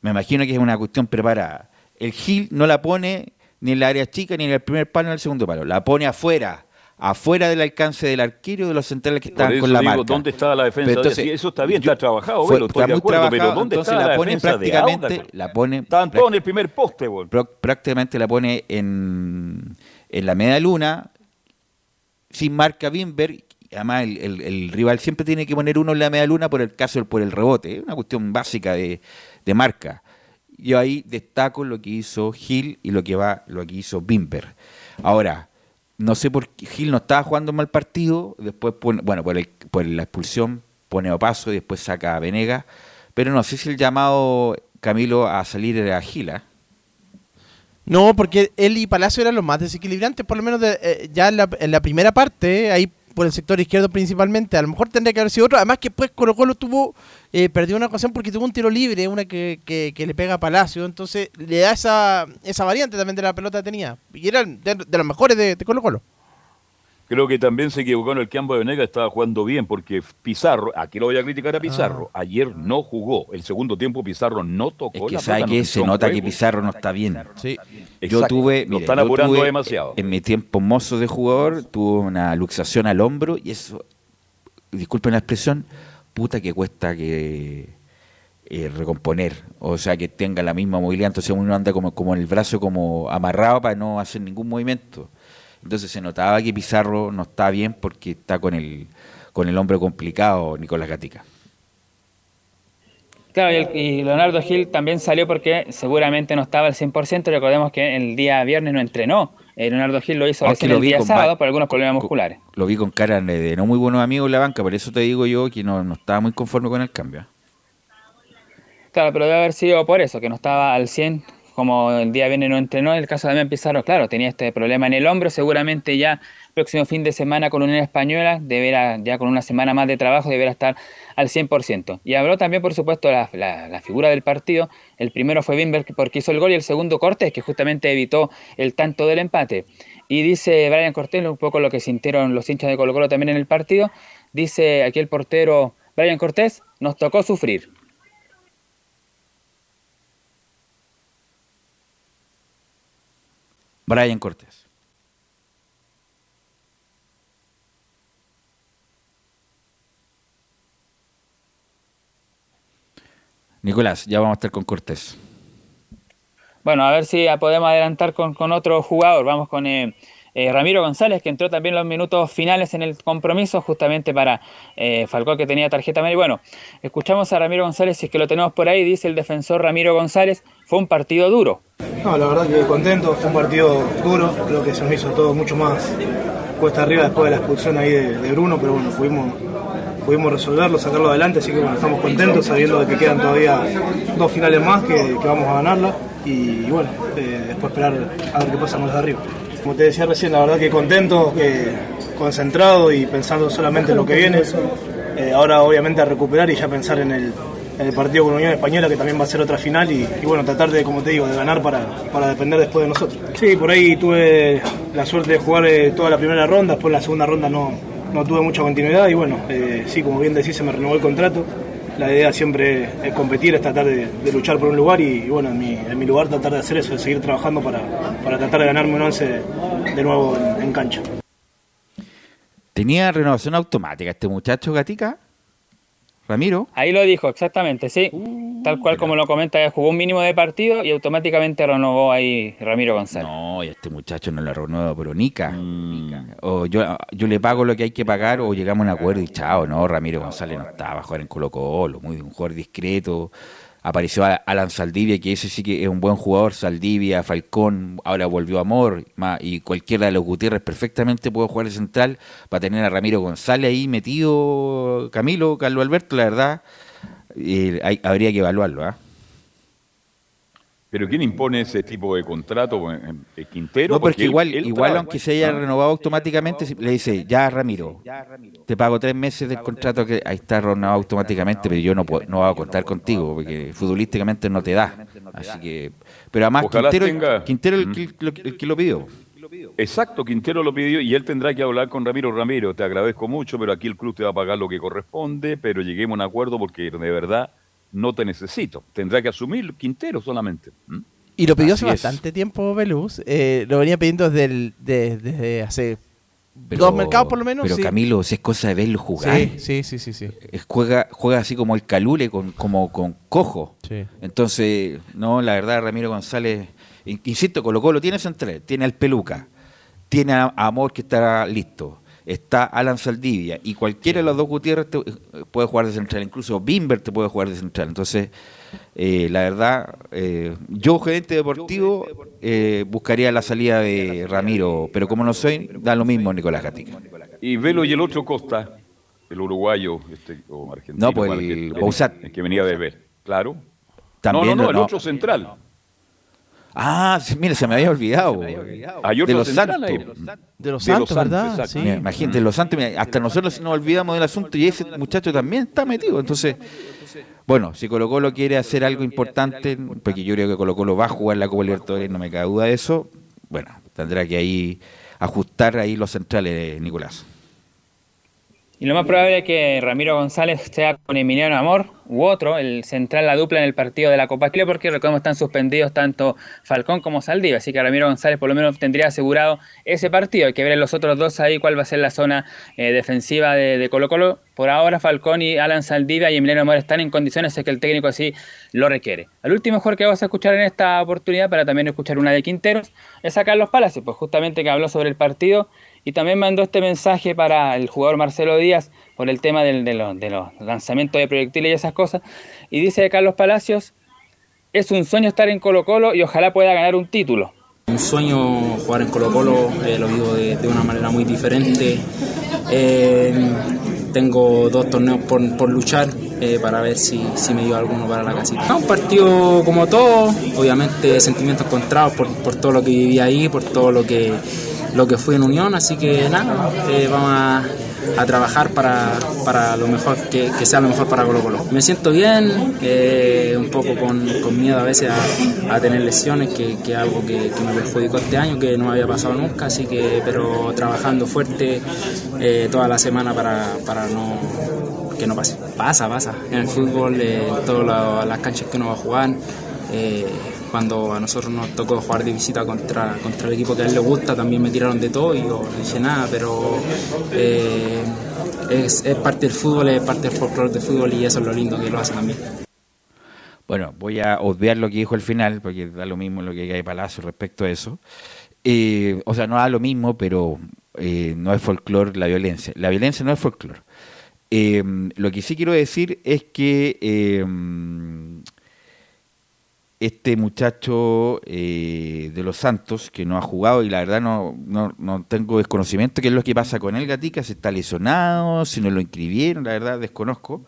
Me imagino que es una cuestión preparada. El Gil no la pone ni en la área chica, ni en el primer palo, ni en el segundo palo. La pone afuera, afuera del alcance del arquero de los centrales que están con la digo, ¿Dónde está la defensa? Entonces, eso está bien, está trabajado, está muy trabajado, pero ¿dónde está la, la pone prácticamente, la pone Estaban todos en el primer poste, Prácticamente la pone en, en la media luna, sin marca Bimber, además el, rival siempre tiene que poner uno en la media luna por el caso por el rebote, es una cuestión básica de, marca. Yo ahí destaco lo que hizo Gil y lo que va, lo que hizo Bimber. Ahora, no sé por qué Gil no estaba jugando mal partido, después bueno, por, el, por la expulsión pone a paso y después saca a Venega, pero no sé si el llamado Camilo a salir era Gila. ¿ah? No, porque él y Palacio eran los más desequilibrantes, por lo menos eh, ya en la, primera parte, ahí por el sector izquierdo principalmente. A lo mejor tendría que haber sido otro. Además que después Colo Colo tuvo, eh, perdió una ocasión porque tuvo un tiro libre, una que, que, le pega a Palacio. Entonces le da esa, esa variante también de la pelota que tenía. Y eran de, los mejores de Colo Colo. Creo que también se equivocó en el campo de Venega, estaba jugando bien, porque Pizarro, aquí lo voy a criticar a Pizarro, ah. ayer no jugó, el segundo tiempo Pizarro no tocó. Es que sabe que se nota que Pizarro no está bien. Sí. Yo tuve, lo están apurando demasiado. En mi tiempo mozo de jugador, tuve una luxación al hombro y eso, disculpen la expresión, puta que cuesta que eh, recomponer, o sea, que tenga la misma movilidad, entonces uno anda como, como el brazo como amarrado para no hacer ningún movimiento. Entonces se notaba que Pizarro no está bien porque está con el, con el hombre complicado Nicolás Gatica. Claro, y, Leonardo Gil también salió porque seguramente no estaba al 100%. Recordemos que el día viernes no entrenó. Eh, Leonardo Gil lo hizo el día sábado por algunos problemas musculares. Lo vi con cara de, no muy buenos amigos en la banca, por eso te digo yo que no, no estaba muy conforme con el cambio. Claro, pero debe haber sido por eso, que no estaba al 100 como el día viene no entrenó, el caso de Damián Pizarro, claro, tenía este problema en el hombro, seguramente ya próximo fin de semana con Unión Española, deberá, ya con una semana más de trabajo, deberá estar al 100%. Y habló también, por supuesto, la, la, figura del partido. El primero fue Bimber porque hizo el gol y el segundo Cortés, que justamente evitó el tanto del empate. Y dice Brian Cortés, un poco lo que sintieron los hinchas de Colo Colo también en el partido, dice aquí el portero Brian Cortés, nos tocó sufrir. Brian Cortés. Nicolás, ya vamos a estar con Cortés. Bueno, a ver si podemos adelantar con, con otro jugador. Vamos con eh, eh, Ramiro González, que entró también los minutos finales en el compromiso, justamente para eh, Falcón, que tenía tarjeta amarilla. Bueno, escuchamos a Ramiro González, si es que lo tenemos por ahí, dice el defensor Ramiro González, fue un partido duro. No, la verdad que contento, fue un partido duro, creo que se nos hizo todo mucho más cuesta arriba después de la expulsión ahí de, Bruno, pero bueno, pudimos, pudimos resolverlo, sacarlo adelante, así que bueno, estamos contentos sabiendo de que quedan todavía dos finales más, que, vamos a ganarla y, bueno, eh, después esperar a ver qué pasa más de arriba. Como te decía recién, la verdad que contento, concentrado y pensando solamente en lo que viene. Eh, ahora obviamente a recuperar y ya pensar en el, partido con Unión Española, que también va a ser otra final, y, bueno, tratar de, como te digo, de ganar para, para, depender después de nosotros. Sí, por ahí tuve la suerte de jugar eh, toda la primera ronda, después la segunda ronda no, no tuve mucha continuidad y bueno, eh, sí, como bien decís, se me renovó el contrato la idea siempre es competir, es tratar de, luchar por un lugar y, bueno, en mi, en mi, lugar tratar de hacer eso, de seguir trabajando para, para tratar de ganarme un once de nuevo en, cancha. ¿Tenía renovación automática este muchacho Gatica? Ramiro. Ahí lo dijo, exactamente, sí. Uh, Tal cual como lo comenta, jugó un mínimo de partido y automáticamente renovó ahí Ramiro González. No, y este muchacho no le renueva pero Nica. Mm. O yo, yo le pago lo que hay que pagar o llegamos a un acuerdo y chao, no, Ramiro González no estaba a jugar en Colo Colo, muy un jugador discreto, apareció Alan Saldivia, que ese sí que es un buen jugador, Saldivia, Falcón, ahora volvió Amor, y cualquiera de los Gutiérrez perfectamente puede jugar de central para tener a Ramiro González ahí metido, Camilo, Carlos Alberto, la verdad, hay, habría que evaluarlo. ¿ah? Pero ¿quién impone ese tipo de contrato? ¿El Quintero? No, porque, igual, igual aunque se haya renovado automáticamente, le dice, ya Ramiro, te pago tres meses del contrato que ahí está renovado automáticamente, pero yo no, puedo, no voy a contar contigo, porque futbolísticamente no te da. Así que, pero además Quintero, Quintero el, el, que lo pidió. Exacto, Quintero lo pidió y él tendrá que hablar con Ramiro. Ramiro, te agradezco mucho, pero aquí el club te va a pagar lo que corresponde, pero lleguemos a un acuerdo porque de verdad no te necesito. Tendrá que asumir Quintero solamente. Y lo pidió hace bastante tiempo Belus. Eh, lo venía pidiendo desde, desde hace dos mercados por lo menos. Pero Camilo, si es cosa de verlo jugar. Sí, sí, sí, sí. juega, juega así como el calule, con, como con cojo. Entonces, no, la verdad, Ramiro González, insisto, Colo Colo tiene central, tiene al peluca, tiene a Amor que estará listo está Alan Saldivia y cualquiera de los dos Gutiérrez eh, puede jugar de central, incluso Bimber te puede jugar de central. Entonces, eh, la verdad, eh, yo gerente deportivo buscaría la salida de Ramiro, pero como no soy, da lo mismo Nicolás Gatica. Y Velo y el otro Costa, el uruguayo este, o argentino. No, pues el, Bouzat. que venía de ver, claro. También, no, no, no, el otro central. Ah, mire, se me había olvidado. de los Santos. De los Santos, ¿verdad? Sí. Imagínate, los Santos, hasta nosotros nos olvidamos del asunto y ese muchacho también está metido. Entonces, bueno, si Colo Colo quiere hacer algo importante, porque yo creo que Colo Colo va a jugar la Copa Libertadores, no me cabe duda de eso, bueno, tendrá que ahí ajustar ahí los centrales, Nicolás. Y lo más probable es que Ramiro González sea con Emiliano Amor u otro, el central, la dupla en el partido de la Copa Chile, porque recordemos están suspendidos tanto Falcón como Saldivia, así que Ramiro González por lo menos tendría asegurado ese partido. Hay que ver los otros dos ahí cuál va a ser la zona eh, defensiva de, Colo Colo. Por ahora Falcón y Alan Saldivia y Emiliano Amor están en condiciones de que el técnico así lo requiere. El último mejor que vamos a escuchar en esta oportunidad, para también escuchar una de Quinteros, es a Carlos Palacios, pues justamente que habló sobre el partido y también mandó este mensaje para el jugador Marcelo Díaz por el tema de, los, lanzamientos de proyectiles y esas cosas. Y dice Carlos Palacios, es un sueño estar en Colo Colo y ojalá pueda ganar un título. Un sueño jugar en Colo Colo, eh, lo vivo de, una manera muy diferente. Eh, tengo dos torneos por, luchar eh, para ver si, si, me dio alguno para la casita. un partido como todo, obviamente sentimientos encontrados por, por todo lo que viví ahí, por todo lo que lo que fui en Unión, así que nada, eh, vamos a, trabajar para, para, lo mejor, que, sea lo mejor para Colo Colo. Me siento bien, eh, un poco con, con, miedo a veces a, tener lesiones, que es algo que, me perjudicó este año, que no había pasado nunca, así que, pero trabajando fuerte eh, toda la semana para, para no que no pase. Pasa, pasa. En el fútbol, en todas las canchas que uno va a jugar, cuando a nosotros nos tocó jugar de visita contra, contra el equipo que a él le gusta, también me tiraron de todo y yo no dije nada, pero eh, es, parte del fútbol, es parte del folclore del fútbol y eso es lo lindo que lo hace también. Bueno, voy a obviar lo que dijo al final, porque da lo mismo lo que hay Palacio respecto a eso. Eh, o sea, no da lo mismo, pero eh, no es folclore la violencia. La violencia no es folclore. Lo que sí quiero decir es que este muchacho eh, de los Santos, que no ha jugado y la verdad no, no, no tengo desconocimiento qué es lo que pasa con él, Gatica, si está lesionado, si no lo inscribieron, la verdad desconozco.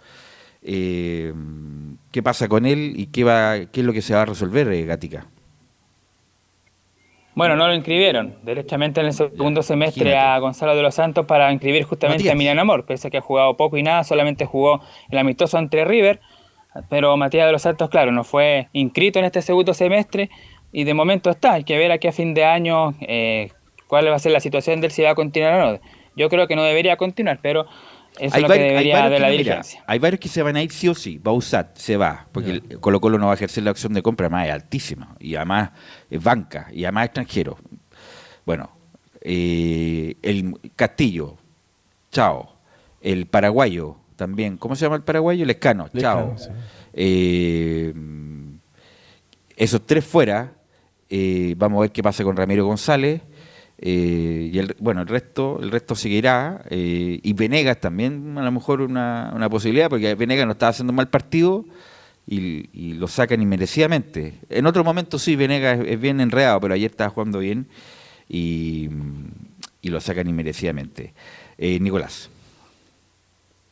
Eh, ¿Qué pasa con él y qué, va, qué es lo que se va a resolver, eh, Gatica? Bueno, no lo inscribieron derechamente en el segundo semestre a Gonzalo de los Santos para inscribir justamente Matías. a Emiliano Amor, pese a que ha jugado poco y nada, solamente jugó el amistoso entre River, pero Matías de los Santos, claro, no fue inscrito en este segundo semestre y de momento está, hay que ver aquí a fin de año eh, cuál va a ser la situación de él, si va a continuar o no. Yo creo que no debería continuar, pero eso es lo que debería de que la mira, dirigencia. hay varios que se van a ir sí o sí. Bausat se va, porque Colo Colo no va a ejercer la opción de compra, además es altísima, y además es banca, y además extranjero. Bueno, eh, el Castillo, chao. El paraguayo también, ¿cómo se llama el paraguayo? Lescano, chao. Lescano, sí. Eh, esos tres fuera, eh, vamos a ver qué pasa con Ramiro González. eh, y el, bueno, el resto, el resto seguirá. y Venegas también, a lo mejor una, una posibilidad, porque Venegas no estaba haciendo un mal partido y, y lo sacan inmerecidamente. En otro momento sí, Venegas es, es bien enredado, pero ayer estaba jugando bien y, y lo sacan inmerecidamente. Eh, Nicolás.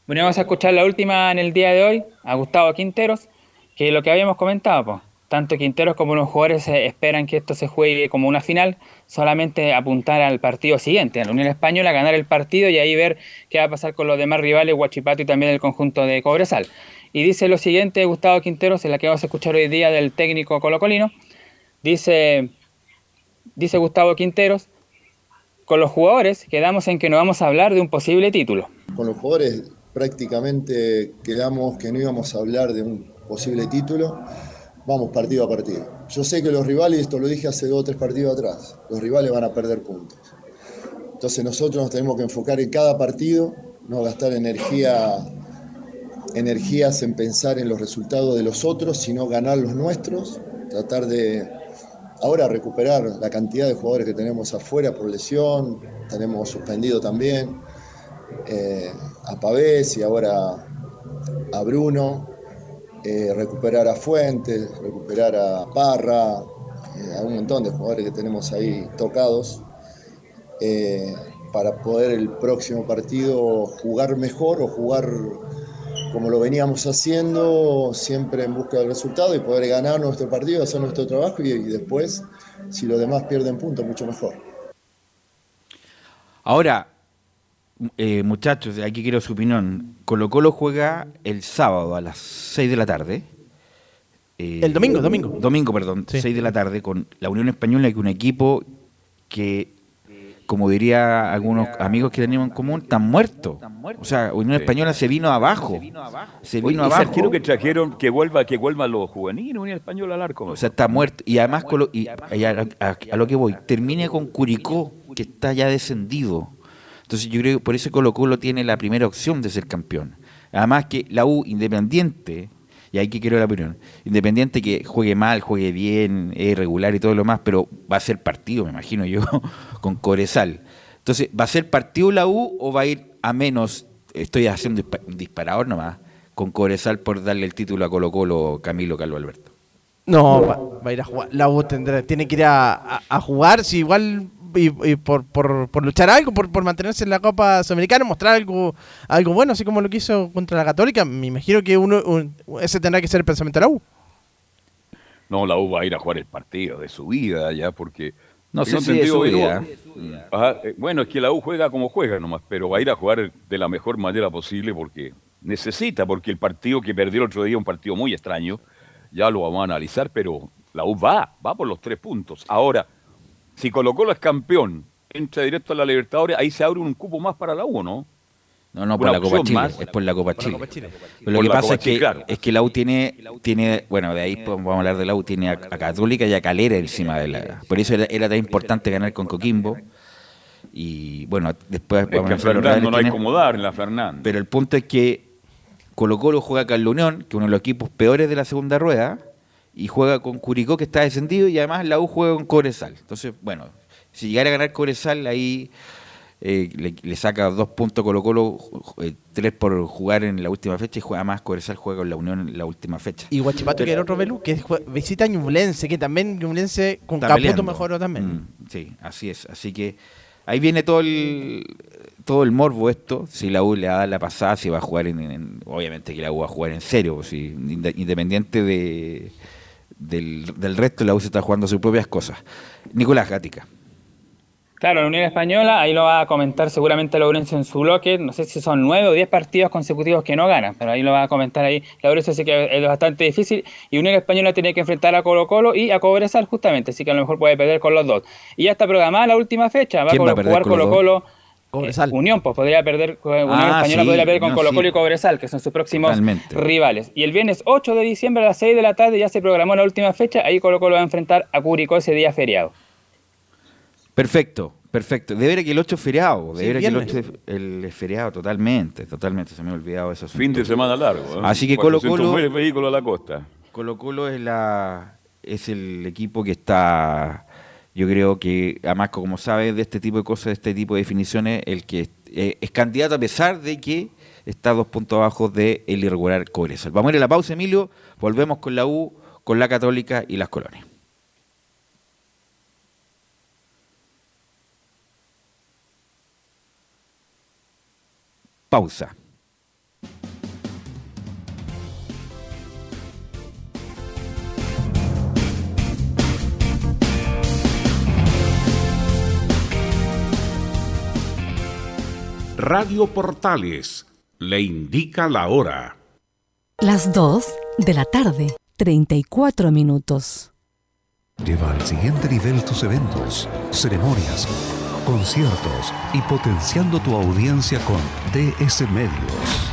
Bueno, vamos a escuchar la última en el día de hoy, a Gustavo Quinteros, que lo que habíamos comentado, pues, tanto Quinteros como los jugadores esperan que esto se juegue como una final, solamente apuntar al partido siguiente, a la Unión Española, ganar el partido y ahí ver qué va a pasar con los demás rivales, Huachipato y también el conjunto de Cobresal. Y dice lo siguiente Gustavo Quinteros, en la que vamos a escuchar hoy día del técnico colocolino, dice, dice Gustavo Quinteros, con los jugadores quedamos en que no vamos a hablar de un posible título. Con los jugadores prácticamente quedamos que no íbamos a hablar de un posible título. Vamos partido a partido. Yo sé que los rivales, esto lo dije hace dos o tres partidos atrás, los rivales van a perder puntos. Entonces nosotros nos tenemos que enfocar en cada partido, no gastar energía, energías en pensar en los resultados de los otros, sino ganar los nuestros, tratar de ahora recuperar la cantidad de jugadores que tenemos afuera por lesión, tenemos suspendido también eh, a Pavés y ahora a Bruno, eh, recuperar a Fuentes, recuperar a Parra, eh, a un montón de jugadores que tenemos ahí tocados, eh, para poder el próximo partido jugar mejor o jugar como lo veníamos haciendo, siempre en busca del resultado y poder ganar nuestro partido, hacer nuestro trabajo y, y después, si los demás pierden puntos, mucho mejor. Ahora, eh, muchachos, aquí quiero su opinión. Colo Colo juega el sábado a las 6 de la tarde. Eh, El domingo, domingo. Domingo, perdón, 6 de la tarde con la Unión Española, que es un equipo que, como diría algunos amigos que teníamos en común, están muertos. O sea, Unión Sí. Española se vino abajo. Se vino ese abajo. arquero que trajeron, que vuelva, que vuelva los juveniles, Unión Española al arco. O sea, está muerto. Y además, con lo- y, y a, a- a lo que voy, termine con Curicó, que está ya descendido. Entonces yo creo que por eso Colo Colo tiene la primera opción de ser campeón. Además que la U Independiente, y ahí que quiero la opinión, Independiente que juegue mal, juegue bien, es irregular y todo lo más, pero va a ser partido, me imagino yo, *laughs* con Coresal. Entonces, ¿va a ser partido la U o va a ir a menos, estoy haciendo un disparador nomás, con Coresal por darle el título a Colo Colo Camilo Carlos Alberto? No, va, a ir a jugar. La U tendrá, tiene que ir a jugar, si igual y, y por, por, por luchar algo, por, por mantenerse en la Copa Sudamericana, mostrar algo algo bueno, así como lo que hizo contra la Católica. Me imagino que uno un- ese tendrá que ser el pensamiento de la U. No, la U va a ir a jugar el partido de su vida ya, porque. No sé si ajá, eh, bueno, es que la U juega como juega nomás, pero va a ir a jugar de la mejor manera posible porque necesita, porque el partido que perdió el otro día, un partido muy extraño, ya lo vamos a analizar, pero la U va, va por los tres puntos. Ahora, si Colo Colo es campeón, entra directo a la Libertadores, ahí se abre un cupo más para la U, ¿no? No, no, por la Copa Chile, más. es por la Copa Por la Chile. Copa Chile. Pero lo Por que pasa Copa es que, Chile, claro. es que la U tiene, tiene, bueno, de ahí pues, vamos a hablar de la U, tiene a, a Católica y a Calera encima de la... Por eso era, era tan importante ganar con Coquimbo. Y bueno, después Es que a a hablar de los Fernando no hay como dar en la Fernanda. Pero el punto es que Colo Colo juega con la Unión, que es uno de los equipos peores de la segunda rueda, y juega con Curicó, que está descendido, y además la U juega con Cobresal. Entonces, bueno, si llegara a ganar Cobresal, ahí eh, le, saca dos puntos Colo Colo, eh, tres por jugar en la última fecha, y juega más Cobresal, juega con la Unión en la última fecha. Y Guachipato, que era otro Belú, que visita a Ñublense, que también Ñublense con Caputo mejoró también. Mm, sí, así es. Así que ahí viene todo el todo el morbo esto, si la U le da la pasada, si va a jugar en, obviamente que la U va a jugar en serio, si, independiente de, del, del resto, la U se está jugando sus propias cosas. Nicolás Gatica. Claro, la Unión Española, ahí lo va a comentar seguramente Laurencio en su bloque, no sé si son nueve o diez partidos consecutivos que no ganan, pero ahí lo va a comentar ahí Laurencio, así que es bastante difícil, y Unión Española tiene que enfrentar a Colo Colo y a Cobresal justamente, así que a lo mejor puede perder con los dos. Y ya está programada la última fecha, va a jugar Colo Colo. Cobresal. Unión, pues podría perder, Unión ah, Española podría perder con Colo Colo y Cobresal, que son sus próximos rivales. Y el viernes 8 de diciembre a las 6 de la tarde ya se programó la última fecha, ahí Colo Colo va a enfrentar a Curicó ese día feriado. Perfecto, perfecto. Debería que el 8 es feriado, debería que el 8 es, feriado totalmente, totalmente, se me ha olvidado eso. Fin de semana largo. ¿eh? Así que Colo Colo... vehículos a la costa. Colo Colo es, la, es el equipo que está yo creo que, además, como sabes de este tipo de cosas, de este tipo de definiciones, el que eh, es candidato a pesar de que está dos puntos abajo del el irregular Cobresal. Vamos a ir a la pausa, Emilio. Volvemos con la U, con la Católica y las colonias. Pausa. Radio Portales le indica la hora. Las 2 de la tarde, 34 minutos. Lleva al siguiente nivel tus eventos, ceremonias, conciertos y potenciando tu audiencia con DS Medios.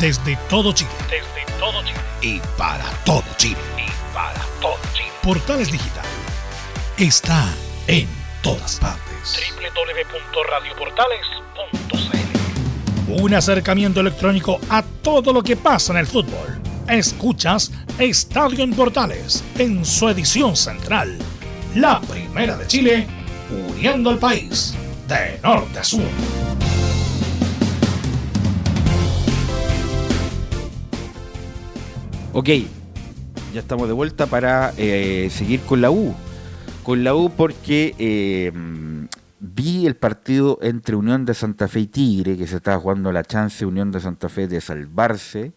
Desde todo Chile. Desde todo Chile. Y para todo Chile para todo Portales Digital está en todas partes. www.radioportales.cl Un acercamiento electrónico a todo lo que pasa en el fútbol. Escuchas Estadio en Portales en su edición central. La primera de Chile, uniendo al país de norte a sur. Ok, ya estamos de vuelta para eh, seguir con la U. Con la U porque eh, vi el partido entre Unión de Santa Fe y Tigre, que se estaba jugando la chance Unión de Santa Fe de salvarse,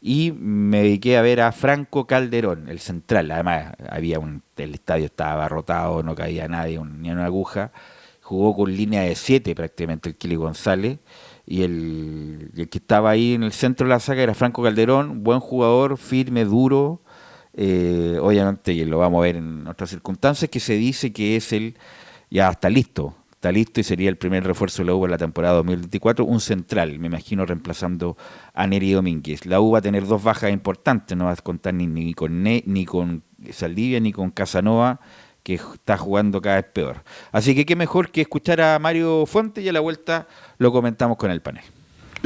y me dediqué a ver a Franco Calderón, el central. Además, había un, el estadio estaba abarrotado, no caía nadie, ni una aguja. Jugó con línea de 7 prácticamente el Kili González. Y el, que estaba ahí en el centro de la saga era Franco Calderón, buen jugador, firme, duro, eh, obviamente lo vamos a ver en otras circunstancias, que se dice que es el, ya está listo, está listo y sería el primer refuerzo de la U en la temporada 2024, un central, me imagino, reemplazando a Neri Domínguez. La U va a tener dos bajas importantes, no va a contar ni, con ni con Saldivia ni con Casanova, que está jugando cada vez peor. Así que qué mejor que escuchar a Mario Fuente y a la vuelta lo comentamos con el panel.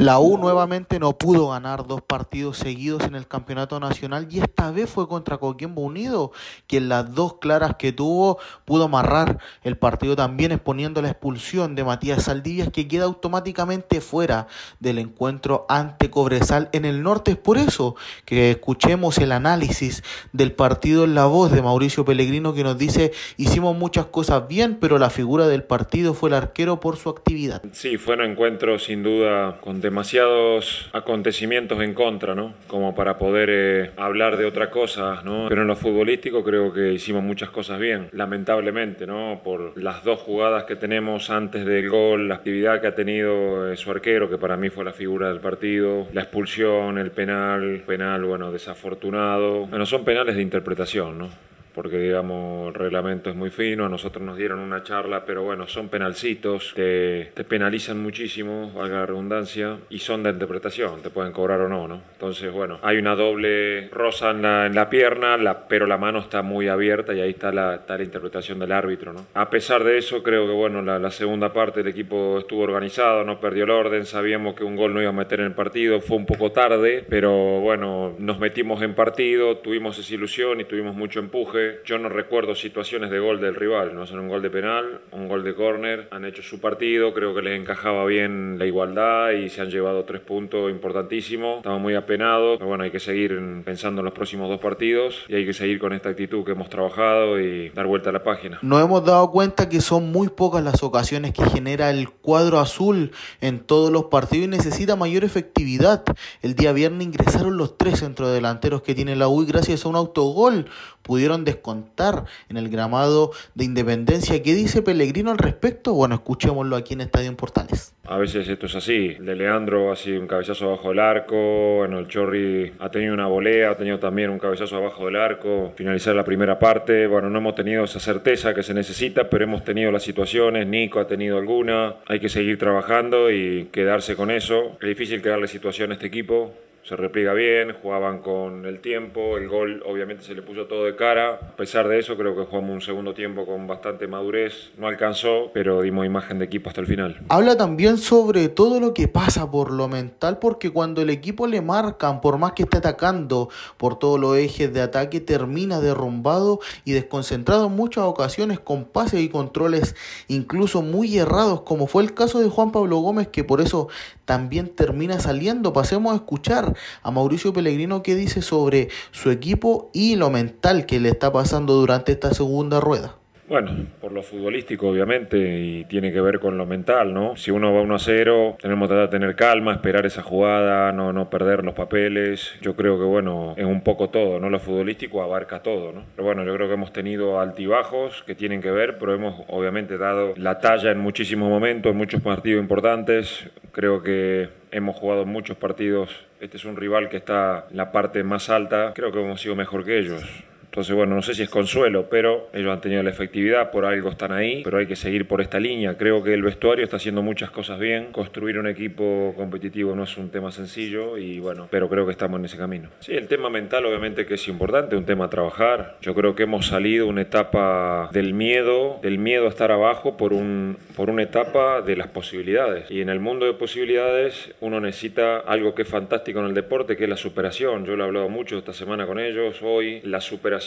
La U nuevamente no pudo ganar dos partidos seguidos en el campeonato nacional y esta vez fue contra Coquimbo Unido, que en las dos claras que tuvo pudo amarrar el partido también exponiendo la expulsión de Matías Saldivias que queda automáticamente fuera del encuentro ante Cobresal en el norte. Es por eso que escuchemos el análisis del partido en la voz de Mauricio Pellegrino que nos dice hicimos muchas cosas bien, pero la figura del partido fue el arquero por su actividad. Sí, fue un encuentro sin duda con demasiados acontecimientos en contra, ¿no? Como para poder eh, hablar de otra cosa, ¿no? Pero en lo futbolístico creo que hicimos muchas cosas bien, lamentablemente, ¿no? Por las dos jugadas que tenemos antes del gol, la actividad que ha tenido eh, su arquero, que para mí fue la figura del partido, la expulsión, el penal, penal, bueno, desafortunado. Bueno, son penales de interpretación, ¿no? Porque digamos el reglamento es muy fino, a nosotros nos dieron una charla, pero bueno, son penalcitos, te, penalizan muchísimo, valga la redundancia, y son de interpretación, te pueden cobrar o no, ¿no? Entonces, bueno, hay una doble rosa en la, en la pierna, pero la mano está muy abierta y ahí está la, está la interpretación del árbitro, ¿no? A pesar de eso, creo que bueno, la, segunda parte del equipo estuvo organizado, no perdió el orden, sabíamos que un gol no iba a meter en el partido, fue un poco tarde, pero bueno, nos metimos en partido, tuvimos esa ilusión y tuvimos mucho empuje yo no recuerdo situaciones de gol del rival, no son un gol de penal, un gol de córner, han hecho su partido, creo que les encajaba bien la igualdad y se han llevado tres puntos importantísimos. Estamos muy apenados, pero bueno, hay que seguir pensando en los próximos dos partidos y hay que seguir con esta actitud que hemos trabajado y dar vuelta a la página. Nos hemos dado cuenta que son muy pocas las ocasiones que genera el cuadro azul en todos los partidos y necesita mayor efectividad. El día viernes ingresaron los tres centrodelanteros que tiene la U y gracias a un autogol pudieron descontar en el gramado de Independencia. ¿Qué dice Pellegrino al respecto? Bueno, escuchémoslo aquí en Estadio en Portales. A veces esto es así. El de Leandro ha sido un cabezazo abajo del arco. Bueno, el Chorri ha tenido una volea, ha tenido también un cabezazo abajo del arco. Finalizar la primera parte. Bueno, no hemos tenido esa certeza que se necesita, pero hemos tenido las situaciones. Nico ha tenido alguna. Hay que seguir trabajando y quedarse con eso. Es difícil crearle situación a este equipo se repliega bien, jugaban con el tiempo, el gol obviamente se le puso todo de cara, a pesar de eso creo que jugamos un segundo tiempo con bastante madurez, no alcanzó, pero dimos imagen de equipo hasta el final. Habla también sobre todo lo que pasa por lo mental, porque cuando el equipo le marcan, por más que esté atacando por todos los ejes de ataque, termina derrumbado y desconcentrado en muchas ocasiones con pases y controles incluso muy errados, como fue el caso de Juan Pablo Gómez, que por eso también termina saliendo. Pasemos a escuchar a Mauricio Pellegrino qué dice sobre su equipo y lo mental que le está pasando durante esta segunda rueda. Bueno, por lo futbolístico obviamente y tiene que ver con lo mental, ¿no? Si uno va 1 a 0, tenemos que tener calma, esperar esa jugada, no, no perder los papeles. Yo creo que bueno, es un poco todo, ¿no? Lo futbolístico abarca todo, ¿no? Pero bueno, yo creo que hemos tenido altibajos que tienen que ver, pero hemos obviamente dado la talla en muchísimos momentos, en muchos partidos importantes. Creo que hemos jugado muchos partidos. Este es un rival que está en la parte más alta. Creo que hemos sido mejor que ellos. Entonces, bueno, no sé si es consuelo, pero ellos han tenido la efectividad, por algo están ahí, pero hay que seguir por esta línea. Creo que el vestuario está haciendo muchas cosas bien. Construir un equipo competitivo no es un tema sencillo y bueno, pero creo que estamos en ese camino. Sí, el tema mental obviamente que es importante, un tema a trabajar. Yo creo que hemos salido una etapa del miedo, del miedo a estar abajo por, un, por una etapa de las posibilidades. Y en el mundo de posibilidades uno necesita algo que es fantástico en el deporte, que es la superación. Yo lo he hablado mucho esta semana con ellos, hoy, la superación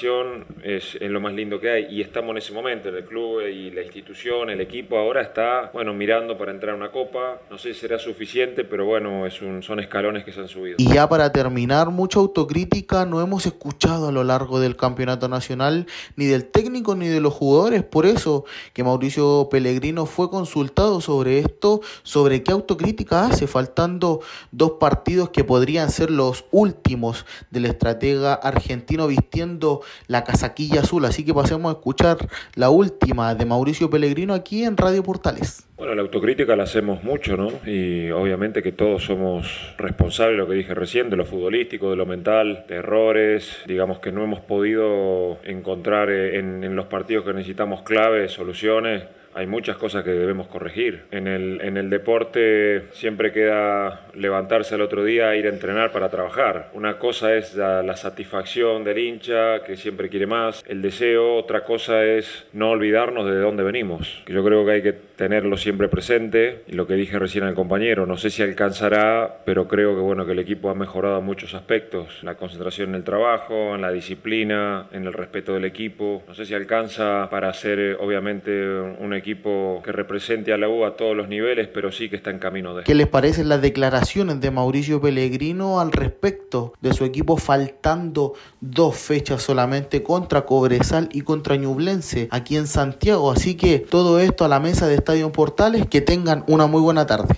es, lo más lindo que hay. Y estamos en ese momento, el club y la institución, el equipo ahora está, bueno, mirando para entrar a una copa, no sé si será suficiente, pero bueno, es un, son escalones que se han subido. Y ya para terminar, mucha autocrítica no hemos escuchado a lo largo del campeonato nacional, ni del técnico ni de los jugadores, por eso que Mauricio Pellegrino fue consultado sobre esto, sobre qué autocrítica hace, faltando dos partidos que podrían ser los últimos del estratega argentino vistiendo la casaquilla azul. Así que pasemos a escuchar la última de Mauricio Pellegrino aquí en Radio Portales. Bueno, la autocrítica la hacemos mucho, ¿no? Y obviamente que todos somos responsables, lo que dije recién, de lo futbolístico, de lo mental, de errores, digamos que no hemos podido encontrar en, en los partidos que necesitamos claves, soluciones hay muchas cosas que debemos corregir. En el, en el deporte siempre queda levantarse al otro día, ir a entrenar para trabajar. Una cosa es la, la satisfacción del hincha, que siempre quiere más, el deseo, otra cosa es no olvidarnos de dónde venimos. Yo creo que hay que tenerlo siempre presente, y lo que dije recién al compañero, no sé si alcanzará, pero creo que bueno que el equipo ha mejorado en muchos aspectos, la concentración en el trabajo, en la disciplina, en el respeto del equipo. No sé si alcanza para ser eh, obviamente un equipo que represente a la U a todos los niveles, pero sí que está en camino de. ¿Qué les parecen las declaraciones de Mauricio Pellegrino al respecto de su equipo faltando dos fechas solamente contra Cobresal y contra Ñublense aquí en Santiago? Así que todo esto a la mesa de Estadio Portales, que tengan una muy buena tarde.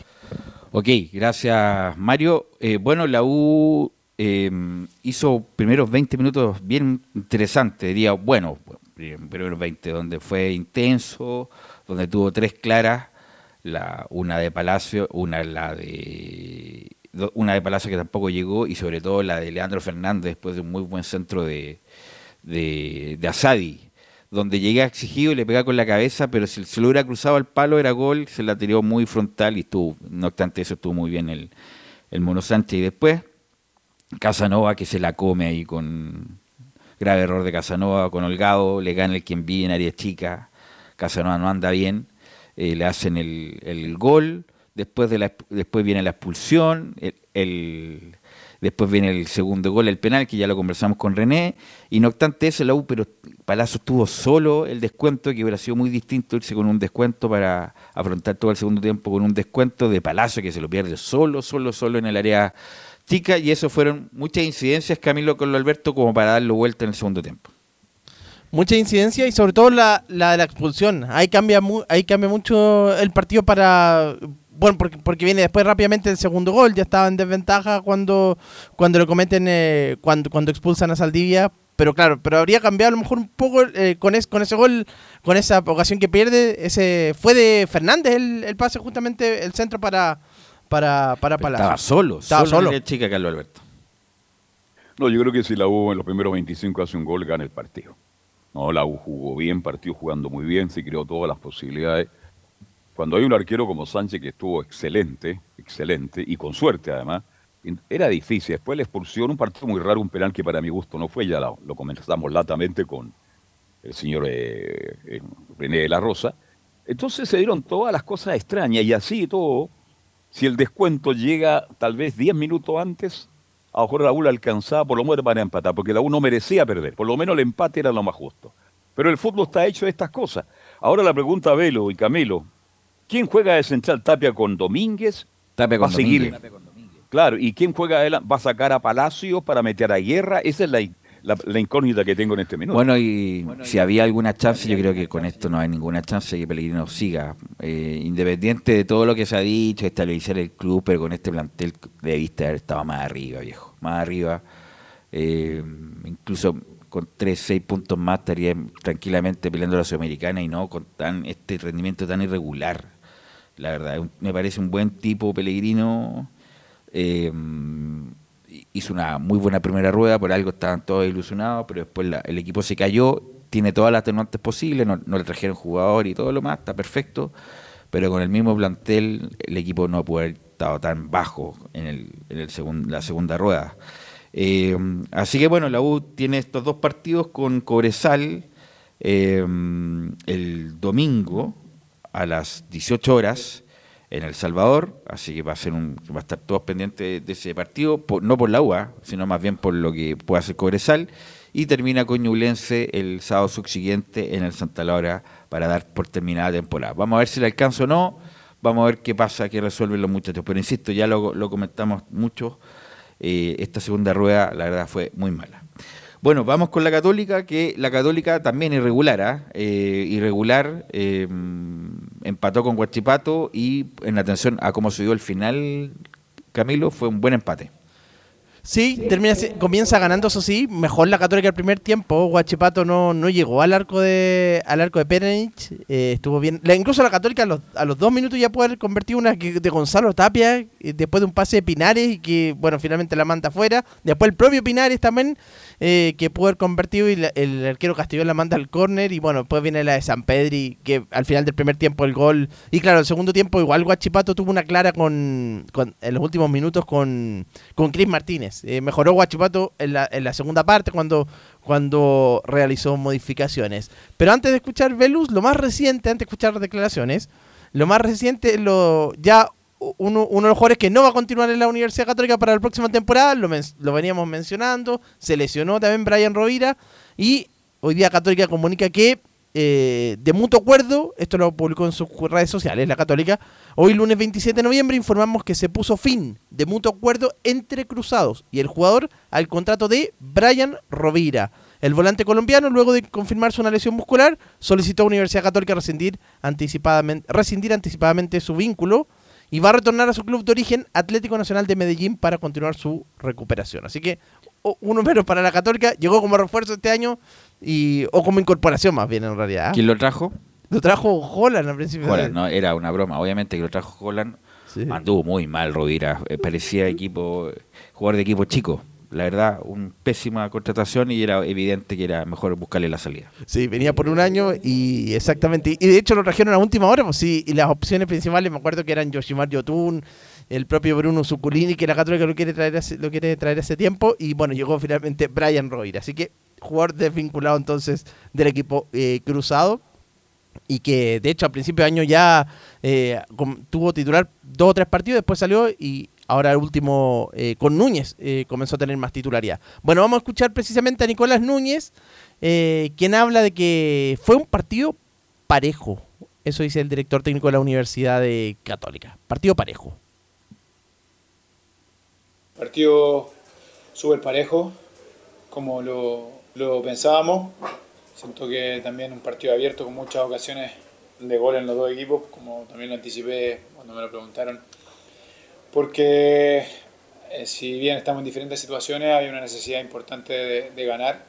Ok, gracias Mario. Eh, bueno, la U eh, hizo primeros 20 minutos bien interesantes, diría, bueno, primeros 20, donde fue intenso, donde tuvo tres claras, la, una de Palacio, una la de una de Palacio que tampoco llegó y sobre todo la de Leandro Fernández después de un muy buen centro de, de, de Asadi, donde llega exigido y le pega con la cabeza, pero si se lo hubiera cruzado al palo era gol, se la tiró muy frontal y estuvo, no obstante eso estuvo muy bien el, el Mono Sánchez. Y después Casanova que se la come ahí con grave error de Casanova, con Holgado, le gana el quien vive en área chica, Casanova no anda bien, eh, le hacen el, gol, después, de la, después viene la expulsión, el Después viene el segundo gol, el penal, que ya lo conversamos con René. Y no obstante eso, la U, pero Palazzo tuvo solo el descuento, que hubiera sido muy distinto irse con un descuento para afrontar todo el segundo tiempo con un descuento de Palazzo, que se lo pierde solo, solo, solo en el área chica. Y eso fueron muchas incidencias, Camilo, con lo Alberto, como para darlo vuelta en el segundo tiempo. Mucha incidencia y sobre todo la, la de la expulsión. Ahí cambia, ahí cambia mucho el partido para bueno, porque, porque viene después rápidamente el segundo gol, ya estaba en desventaja cuando, cuando lo cometen, eh, cuando, cuando expulsan a Saldivia, pero claro, pero habría cambiado a lo mejor un poco eh, con, es, con ese gol, con esa ocasión que pierde, ese fue de Fernández el, el pase justamente, el centro para, para, para Palacio. Estaba solo, estaba solo. solo. chica Carlos Alberto. No, yo creo que si la U en los primeros 25 hace un gol, gana el partido. No, la U jugó bien, partió jugando muy bien, se creó todas las posibilidades cuando hay un arquero como Sánchez que estuvo excelente, excelente, y con suerte además, era difícil. Después la expulsión, un partido muy raro, un penal que para mi gusto no fue, ya lo, lo comenzamos latamente con el señor eh, eh, René de la Rosa. Entonces se dieron todas las cosas extrañas y así todo, si el descuento llega tal vez 10 minutos antes, a lo mejor la U la alcanzaba por lo menos para empatar, porque la U no merecía perder, por lo menos el empate era lo más justo. Pero el fútbol está hecho de estas cosas. Ahora la pregunta a Velo y Camilo, ¿Quién juega de central Tapia con Domínguez? Tapia con va a seguir. Claro, ¿y quién juega va a sacar a Palacios para meter a Guerra? Esa es la, la- la incógnita que tengo en este minuto. Bueno, y si había alguna chance, yo creo que con esto no hay ninguna chance de que Pellegrino siga. Eh, independiente de todo lo que se ha dicho, estabilizar el club, pero con este plantel debiste haber estado más arriba, viejo. Más arriba. Eh, incluso con 3, 6 puntos más estaría tranquilamente peleando la Sudamericana y no con tan este rendimiento tan irregular. La verdad, un- me parece un buen tipo Pellegrino. Eh, hizo una muy buena primera rueda, por algo estaban todos ilusionados, pero después la- el equipo se cayó, tiene todas las atenuantes posibles, no, no le trajeron jugador y todo lo más, está perfecto, pero con el mismo plantel el equipo no puede haber estado tan bajo en, el, en el segun- la segunda rueda. Eh, así que bueno, la U tiene estos dos partidos con Cobresal eh, el domingo a las 18 horas en El Salvador, así que va a ser un, va a estar todos pendientes de ese partido, por- no por la UA, sino más bien por lo que pueda hacer Cobresal, y termina con Ñublense el sábado subsiguiente en el Santa Laura para dar por terminada la temporada. Vamos a ver si le alcanza o no, vamos a ver qué pasa, qué resuelven los muchachos, pero insisto, ya lo, lo comentamos mucho, eh, esta segunda rueda la verdad fue muy mala. Bueno, vamos con la Católica, que la Católica también irregular, ¿ah? Eh, irregular, eh, empató con Guachipato y en atención a cómo se dio el final, Camilo, fue un buen empate. Sí, termina, comienza ganando, eso sí, mejor la Católica el primer tiempo. Guachipato no, no llegó al arco de al arco de Perenich, eh, estuvo bien. La, incluso la Católica a los, a los dos minutos ya puede haber convertido una de Gonzalo Tapia, después de un pase de Pinares, y que bueno, finalmente la manda afuera. Después el propio Pinares también, eh, que pudo haber convertido y el arquero Castillo la manda al córner. Y bueno, después viene la de San Pedri, que al final del primer tiempo el gol. Y claro, el segundo tiempo igual Guachipato tuvo una clara con, con en los últimos minutos con, con Cris Martínez. Eh, mejoró Guachipato en la, segunda parte cuando, cuando realizó modificaciones. Pero antes de escuchar Velus, lo más reciente, antes de escuchar declaraciones, lo más reciente, lo ya uno, uno de los jugadores que no va a continuar en la Universidad Católica para la próxima temporada, lo, lo veníamos mencionando, se lesionó también Brian Rovira y hoy día Católica comunica que eh, de mutuo acuerdo, esto lo publicó en sus redes sociales, la Católica, hoy lunes 27 de noviembre informamos que se puso fin de mutuo acuerdo entre Cruzados y el jugador al contrato de Brian Rovira. El volante colombiano, luego de confirmarse una lesión muscular, solicitó a Universidad Católica rescindir anticipadamente, rescindir anticipadamente su vínculo y va a retornar a su club de origen, Atlético Nacional de Medellín, para continuar su recuperación. Así que uno menos para la Católica, llegó como refuerzo este año y o como incorporación más bien en realidad. ¿Quién lo trajo? Lo trajo Holland al principio. Holland, no, era una broma. Obviamente que lo trajo Holland. Anduvo muy mal Rovira. Eh, parecía equipo, jugador de equipo chico. La verdad, una pésima contratación y era evidente que era mejor buscarle la salida. Sí, venía por un año y exactamente. Y de hecho lo trajeron a última hora, pues sí. Y las opciones principales me acuerdo que eran Yoshimar Yotun, el propio Bruno Zuculini, que la Católica lo quiere traer lo quiere traer ese tiempo. Y bueno, llegó finalmente Brian Rovira. Así que jugador desvinculado entonces del equipo eh, cruzado y que de hecho a principio de año ya eh, tuvo titular dos o tres partidos, después salió y ahora el último eh, con Núñez comenzó a tener más titularidad. Bueno, vamos a escuchar precisamente a Nicolás Núñez, quien habla de que fue un partido parejo. Eso dice el director técnico de la Universidad Católica. Partido parejo. Partido súper parejo, como lo, lo pensábamos. Siento que también un partido abierto con muchas ocasiones de gol en los dos equipos, como también lo anticipé cuando me lo preguntaron. Porque eh, si bien estamos en diferentes situaciones, hay una necesidad importante de, ganar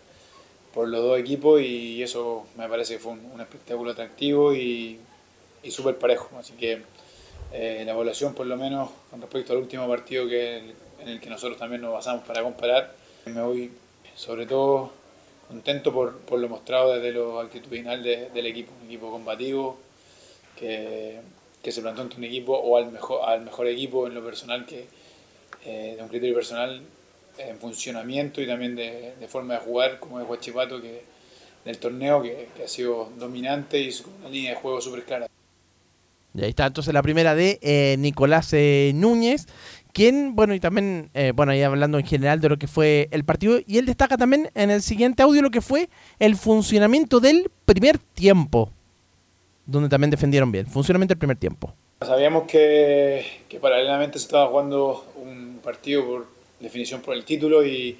por los dos equipos y eso me parece que fue un, espectáculo atractivo y, y súper parejo. Así que eh, la evaluación, por lo menos con respecto al último partido que, en el que nosotros también nos basamos para comparar, me voy sobre todo contento por, por, lo mostrado desde lo actitudinal del equipo, un equipo combativo que, que, se plantó ante un equipo o al mejor, al mejor equipo en lo personal que eh, de un criterio personal en funcionamiento y también de, de forma de jugar como es Huachipato que del torneo que, ha sido dominante y una línea de juego súper clara. Y ahí está entonces la primera de eh, Nicolás eh, Núñez bueno, y también, eh, bueno, ahí hablando en general de lo que fue el partido, y él destaca también en el siguiente audio lo que fue el funcionamiento del primer tiempo, donde también defendieron bien, funcionamiento del primer tiempo. Sabíamos que, que paralelamente se estaba jugando un partido por definición por el título y,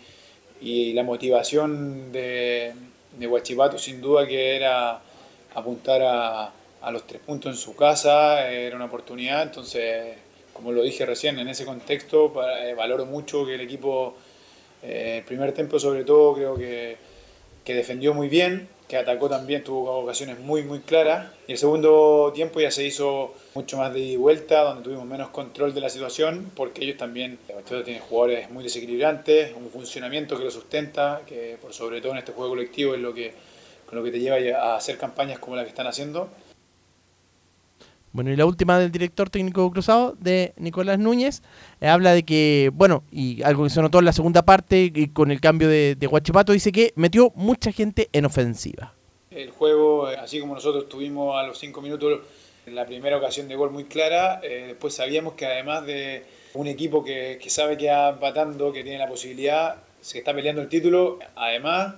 y la motivación de, de Huachipato sin duda que era apuntar a, a los tres puntos en su casa, era una oportunidad, entonces como lo dije recién, en ese contexto eh, valoro mucho que el equipo, eh, el primer tiempo sobre todo, creo que, que, defendió muy bien, que atacó también, tuvo ocasiones muy, muy claras. Y el segundo tiempo ya se hizo mucho más de vuelta, donde tuvimos menos control de la situación, porque ellos también, el tiene jugadores muy desequilibrantes, un funcionamiento que lo sustenta, que por sobre todo en este juego colectivo es lo que, con lo que te lleva a hacer campañas como la que están haciendo. Bueno, y la última del director técnico cruzado, de Nicolás Núñez, eh, habla de que, bueno, y algo que se notó en la segunda parte, y con el cambio de, de Guachipato, dice que metió mucha gente en ofensiva. El juego, eh, así como nosotros tuvimos a los cinco minutos la primera ocasión de gol muy clara, eh, después sabíamos que además de un equipo que, que sabe que va empatando, que tiene la posibilidad, se está peleando el título, además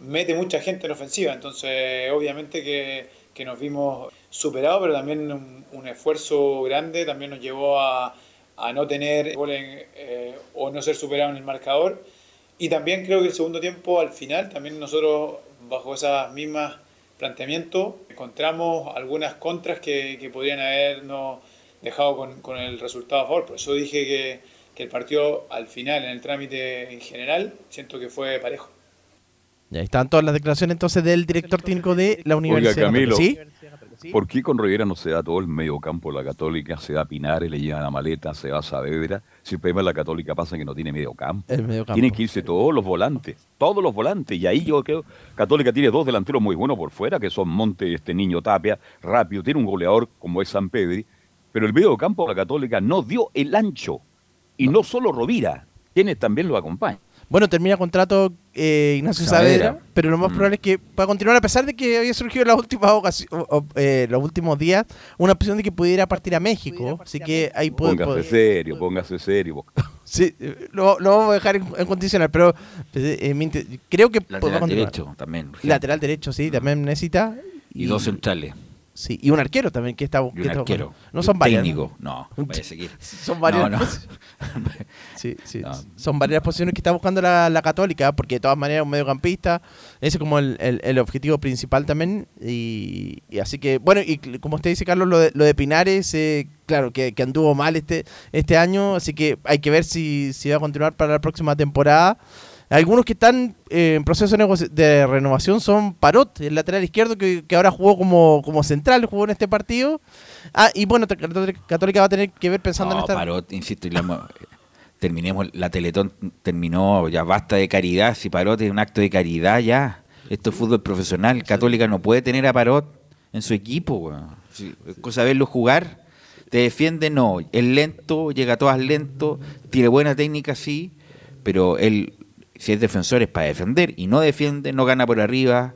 mete mucha gente en ofensiva, entonces obviamente que, que nos vimos superado, pero también un, esfuerzo grande también nos llevó a, a no tener goles eh, o no ser superado en el marcador. Y también creo que el segundo tiempo, al final, también nosotros, bajo esas mismas planteamientos, encontramos algunas contras que, que podrían habernos dejado con, con, el resultado a favor. Por eso dije que, que el partido al final, en el trámite en general, siento que fue parejo. Ya están todas las declaraciones entonces del director técnico de la Universidad. Oiga, Camilo, ¿Sí? ¿Por qué con Rivera no se da todo el medio campo de la Católica? Se da Pinares, le llevan la maleta, se va a Saavedra. Si el problema de la Católica pasa que no tiene medio campo. El mediocampo. Tienen que irse todos los volantes, todos los volantes. Y ahí yo creo, Católica tiene dos delanteros muy buenos por fuera, que son Monte y este niño Tapia, rápido, tiene un goleador como es San Pedri, pero el medio campo de la Católica no dio el ancho. Y no, solo Rovira, quienes también lo acompañan. Bueno, termina contrato eh, Ignacio Saavedra. Saavedra, pero lo más Mm. probable es que pueda continuar a pesar de que había surgido en las últimas ocasi- o- o- eh, los últimos días una opción de que pudiera partir a México, así que ahí puede, Póngase puede- serio, póngase serio. *laughs* sí, eh, lo, lo vamos a dejar en, en condicional, pero eh, eh, inte- creo que Lateral derecho también. Lateral derecho, sí, también necesita. Y dos centrales. Sí, y un arquero también que está, que un arquero. buscando. No son un varias. técnico. No, vaya a seguir. Son varias. No, no. *laughs* sí, sí. Son varias posiciones que está buscando la, la Católica, porque de todas maneras un mediocampista. Ese es como el, el- el objetivo principal también. Y, y así que, bueno, y como usted dice, Carlos, lo de, lo de Pinares, eh, claro, que, que anduvo mal este, este año. Así que hay que ver si, si va a continuar para la próxima temporada. Algunos que están eh, en proceso de, renovación son Parot, el lateral izquierdo, que, que ahora jugó como, como central, jugó en este partido. Ah, y bueno, Católica va a tener que ver pensando en No, esta... Parot, insisto, y la hemos- terminemos, la Teletón terminó, ya basta de caridad, si Parot es un acto de caridad ya, esto es fútbol profesional, Católica no puede tener a Parot en su equipo, weón. Sí, es cosa de verlo jugar, te defiende, no, es lento, llega a todas lento, tiene buena técnica, sí, pero él, si es defensor es para defender, y no defiende, no gana por arriba,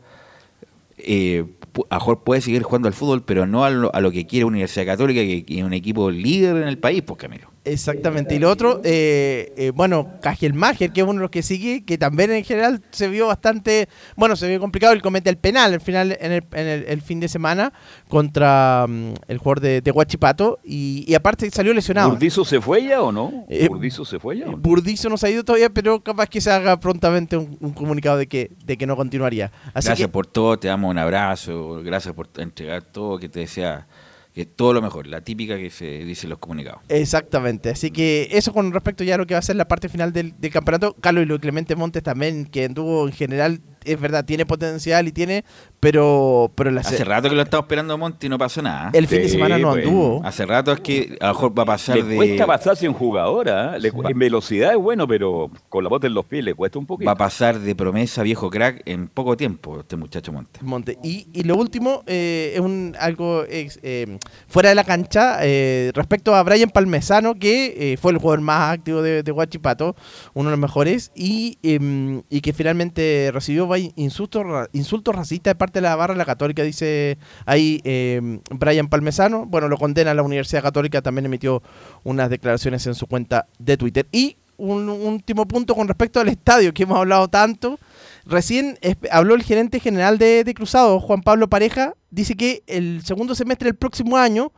eh, a mejor puede seguir jugando al fútbol, pero no a lo, a lo que quiere Universidad Católica, que, que es un equipo líder en el país, pues Camilo. Exactamente. Y lo otro, eh, eh, bueno, Mager, que es uno de los que sigue, que también en general se vio bastante, bueno, se vio complicado. Él comete el penal al final, en el, en el- el fin de semana, contra mm, el jugador de, de Huachipato. Y, y aparte salió lesionado. ¿Burdizo se fue ya o no? Eh, ¿Burdizo se fue ya o no? Burdizo no se ha ido todavía, pero capaz que se haga prontamente un, un comunicado de que, de que no continuaría. Así gracias que, por todo, te damos un abrazo, gracias por entregar todo, que te desea que todo lo mejor, la típica que se dice en los comunicados. Exactamente, así que eso con respecto ya a lo que va a ser la parte final del, campeonato. Carlos y de Clemente Montes también, que anduvo en general, es verdad, tiene potencial y tiene, pero, pero la Hace rato que lo estamos esperando a Monti y no pasó nada. El fin de semana no anduvo. Hace rato es que a lo mejor va a pasar Le de... cuesta pasarse en jugadora, ¿eh? Le en velocidad es bueno, pero con la bota en los pies le cuesta un poquito. Va a pasar de promesa viejo crack en poco tiempo este muchacho Monte. Monte. Y, y lo último eh, es un algo ex- eh, fuera de la cancha eh, respecto a Brian Palmesano, que eh, fue el jugador más activo de, de Huachipato, uno de los mejores, y, em, y que finalmente recibió vai- insultos, ra- insultos racistas de parte de la barra de la Católica, dice ahí em, Brian Palmesano. Bueno, lo condena la Universidad Católica, también emitió unas declaraciones en su cuenta de Twitter. Y un último punto con respecto al estadio que hemos hablado tanto. Recién habló el gerente general de, de Cruzado, Juan Pablo Pareja, dice que el segundo semestre del próximo año,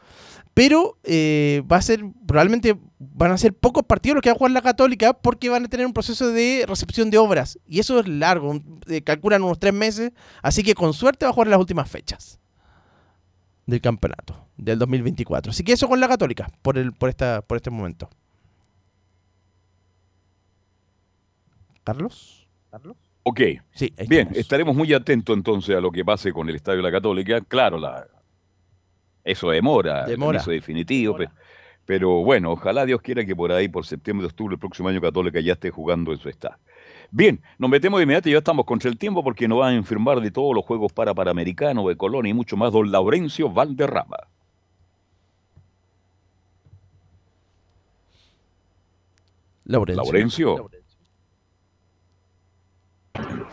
pero eh, va a ser, probablemente van a ser pocos partidos los que va a jugar la Católica porque van a tener un proceso de recepción de obras. Y eso es largo, eh, calculan unos tres meses, así que con suerte va a jugar las últimas fechas del campeonato del 2024. Así que eso con la Católica por, el, por, esta, por este momento. Carlos. Carlos. Ok. Sí, Bien, estamos. estaremos muy atentos entonces a lo que pase con el Estadio de la Católica. Claro, la, eso demora, Demora. eso definitivo. Pero bueno, ojalá Dios quiera que por ahí, por septiembre, octubre, el próximo año Católica ya esté jugando en su estadio. Bien, nos metemos de inmediato y ya estamos contra el tiempo porque nos van a informar de todos los Juegos para Panamericanos, de Colonia y mucho más, don Laurencio Valderrama. Laurencio. Laurencio.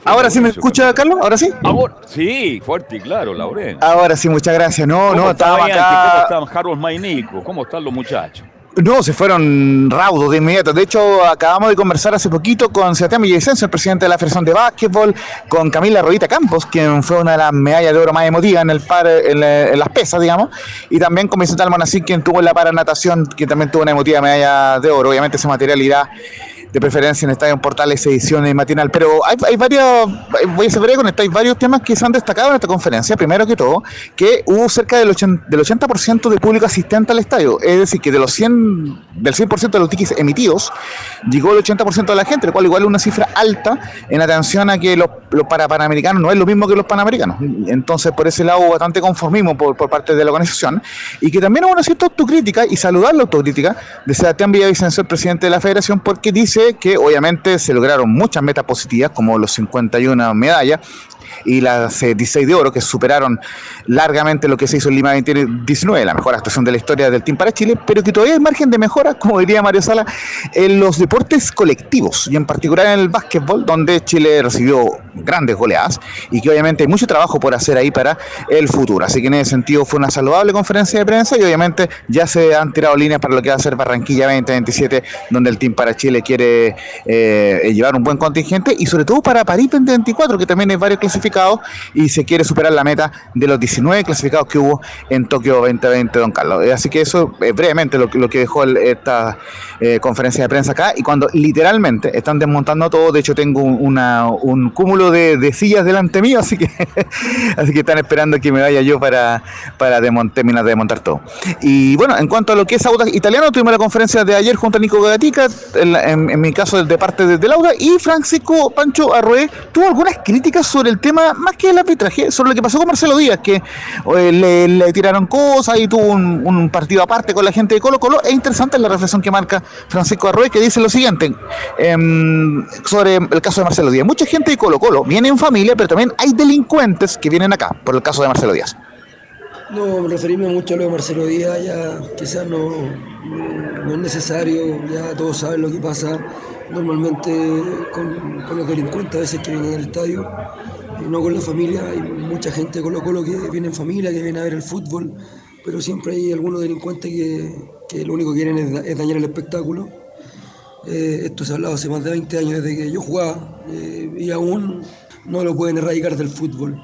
Ahora sí me escucha, Carlos, ahora sí. Ahora, sí, fuerte y claro, Laurencio. Ahora sí, muchas gracias. No, ¿Cómo no, estaba acá. están Harold Mainico? ¿Cómo están los muchachos? No, se fueron raudos de inmediato. De hecho, acabamos de conversar hace poquito con Sebastián Villavicencio, el presidente de la Federación de Básquetbol, con Camila Rodita Campos, quien fue una de las medallas de oro más emotivas en el par, en, la- en las pesas, digamos, y también con Vicente Almonacín, quien tuvo en la para natación, que también tuvo una emotiva medalla de oro. Obviamente ese material irá de preferencia en Estadio Portales edición matinal. Pero hay, hay varios, voy a ser con esto, hay varios temas que se han destacado en esta conferencia. Primero que todo, que hubo cerca del 80%, del 80 de público asistente al estadio. Es decir, que de los 100, del 100% de los tickets emitidos, llegó el 80% de la gente, lo cual igual es una cifra alta en atención a que los, los para panamericanos no es lo mismo que los panamericanos. Entonces, por ese lado, hubo bastante conformismo por, por parte de la organización y que también hubo una cierta autocrítica y saludar la autocrítica de Sebastián Villavicencio, el presidente de la federación, porque dice que obviamente se lograron muchas metas positivas, como los 51 medallas, y las 16 de oro, que superaron largamente lo que se hizo en Lima 2019, la mejor actuación de la historia del Team para Chile, pero que todavía hay margen de mejora, como diría Mario Sala, en los deportes colectivos y en particular en el básquetbol, donde Chile recibió grandes goleadas y que obviamente hay mucho trabajo por hacer ahí para el futuro. Así que en ese sentido fue una saludable conferencia de prensa y obviamente ya se han tirado líneas para lo que va a ser Barranquilla 2027, donde el Team para Chile quiere eh, llevar un buen contingente y sobre todo para París 2024, que también hay varios clasificados y se quiere superar la meta de los 19 clasificados que hubo en Tokio 2020, don Carlos. Eh, Así que eso es brevemente lo, lo que dejó esta eh, conferencia de prensa acá y cuando literalmente están desmontando todo, de hecho tengo un, una- un cúmulo de, sillas delante mío, así que *laughs* así que están esperando que me vaya yo para, para terminar de desmontar todo. Y bueno, en cuanto a lo que es Audax Italiano, tuvimos la conferencia de ayer junto a Nico Gagatica, en, mi caso de parte de, del Auda, y Francisco Pancho Arrué tuvo algunas críticas sobre el tema, más que el arbitraje, sobre lo que pasó con Marcelo Díaz, que eh, le, tiraron cosas y tuvo un, partido aparte con la gente de Colo Colo. Es interesante la reflexión que marca Francisco Arrué, que dice lo siguiente em, sobre el caso de Marcelo Díaz. Mucha gente de Colo Colo viene en familia, pero también hay delincuentes que vienen acá, por el caso de Marcelo Díaz. No, referirme mucho a lo de Marcelo Díaz, ya quizás no, no, es necesario, ya todos saben lo que pasa normalmente con, con los delincuentes a veces que vienen al estadio, no con la familia, hay mucha gente de Colo Colo que viene en familia, que viene a ver el fútbol, pero siempre hay algunos delincuentes que, que lo único que quieren es, da- es dañar el espectáculo. Eh, esto se ha hablado hace más de 20 años desde que yo jugaba eh, y aún no lo pueden erradicar del fútbol.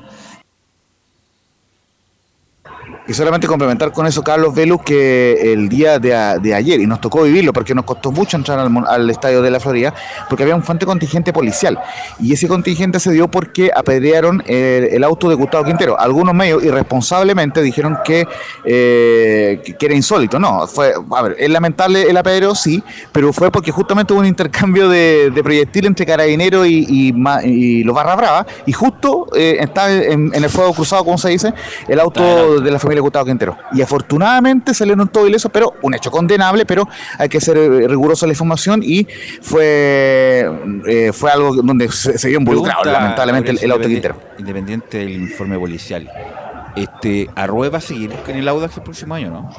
Y solamente complementar con eso, Carlos Velus, que el día de, a- de ayer, y nos tocó vivirlo porque nos costó mucho entrar al, estadio de la Florida, porque había un fuerte contingente policial. Y ese contingente se dio porque apedrearon el, el auto de Gustavo Quintero. Algunos medios irresponsablemente dijeron que, eh, que, que era insólito. No, fue, a ver, es lamentable el apedreo, sí, pero fue porque justamente hubo un intercambio de, de proyectil entre Carabineros y, y los Barra Brava, y justo eh, está en, en el fuego cruzado, como se dice, el auto de la familia Gustavo Quintero. Y afortunadamente salieron todos ilesos, pero un hecho condenable, pero hay que ser eh, riguroso la información y fue, eh, fue algo donde se, se vio involucrado, Pregunta, lamentablemente, el, el auto independiente- Quintero. Independiente del informe policial. Este, ¿Arrue va a seguir en el Audax el próximo año, no?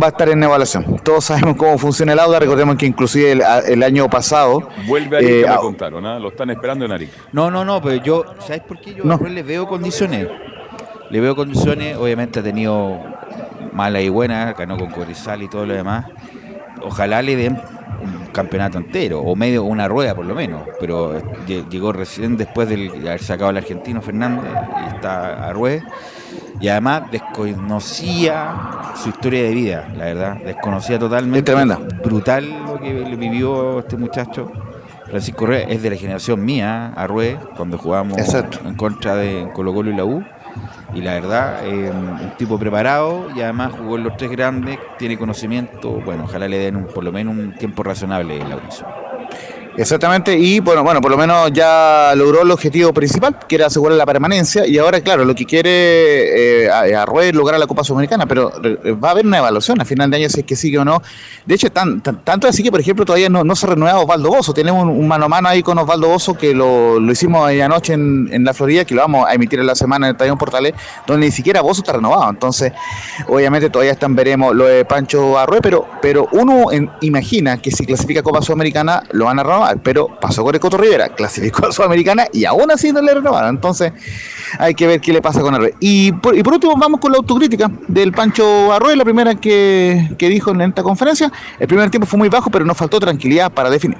Va a estar en evaluación. Todos sabemos cómo funciona el Auda, recordemos que inclusive el, el año pasado... Vuelve a Arica, eh, me a- contaron, ¿ah? lo están esperando en Arica. No, no, no, pero yo, ¿sabes por qué? Yo No. le veo condiciones. Le veo condiciones, obviamente ha tenido malas y buenas, ganó con Corrizal y todo lo demás. Ojalá le den un campeonato entero, o medio, una rueda por lo menos, pero lle- llegó recién después de haber sacado al argentino Fernández, y está Arrué, y además desconocía su historia de vida, la verdad, desconocía totalmente. tremenda. Brutal lo que vivió este muchacho. Francisco Arrué es de la generación mía, Arrué, cuando jugábamos Exacto. en contra de Colo Colo y la U. Y la verdad, eh, un tipo preparado y además jugó en los tres grandes, tiene conocimiento. Bueno, ojalá le den un- por lo menos un tiempo razonable en la Mauricio. Exactamente, y bueno, bueno, por lo menos ya logró el objetivo principal, que era asegurar la permanencia, y ahora, claro, lo que quiere eh, Arrué lograr la Copa Sudamericana, pero eh, va a haber una evaluación a final de año si es que sigue o no. De hecho, tan, tan- tanto así que, por ejemplo, todavía no, se renueva Osvaldo Bozo. Tenemos un, mano a mano ahí con Osvaldo Bozo que lo, lo hicimos anoche en, en la Florida, que lo vamos a emitir en la semana en el Estadio Portales, donde ni siquiera Bozo está renovado. Entonces, obviamente todavía están, veremos lo de Pancho Arrué, pero, pero uno en- imagina que si clasifica Copa Sudamericana lo van a renovar, pero pasó con el Coto Rivera, clasificó a Sudamericana y aún así no le renovaron. Entonces, hay que ver qué le pasa con Arrué. Y por, y por último, vamos con la autocrítica del Pancho Arrué, la primera que, que dijo en esta conferencia. El primer tiempo fue muy bajo, pero nos faltó tranquilidad para definir.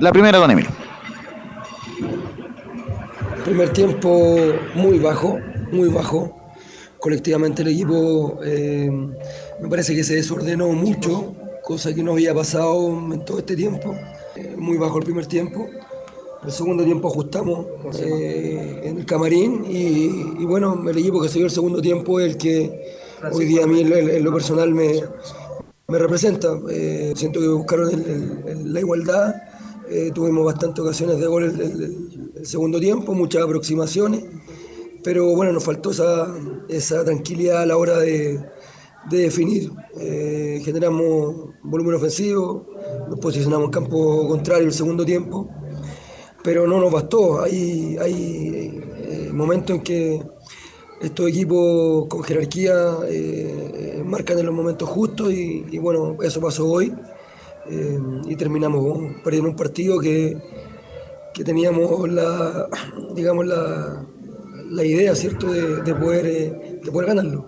La primera, don Emilio. Primer tiempo muy bajo, muy bajo. colectivamente el equipo eh, me parece que se desordenó mucho, cosa que no había pasado en todo este tiempo, eh, muy bajo el primer tiempo. El segundo tiempo ajustamos eh, en el camarín y, bueno, el equipo que se vio el segundo tiempo el que hoy día a mí en, lo personal me, me representa. siento que buscaron la igualdad, tuvimos bastantes ocasiones de gol el segundo tiempo, muchas aproximaciones pero bueno, nos faltó esa, esa tranquilidad a la hora de, de definir. Eh, generamos volumen ofensivo, nos posicionamos en campo contrario el segundo tiempo, pero no nos bastó. Hay, hay eh, momentos en que estos equipos con jerarquía eh, marcan en los momentos justos y, y bueno, eso pasó hoy y terminamos perdiendo un partido que, que teníamos la, *clears throat* digamos, la la idea, ¿cierto?, de, poder, eh, de poder ganarlo.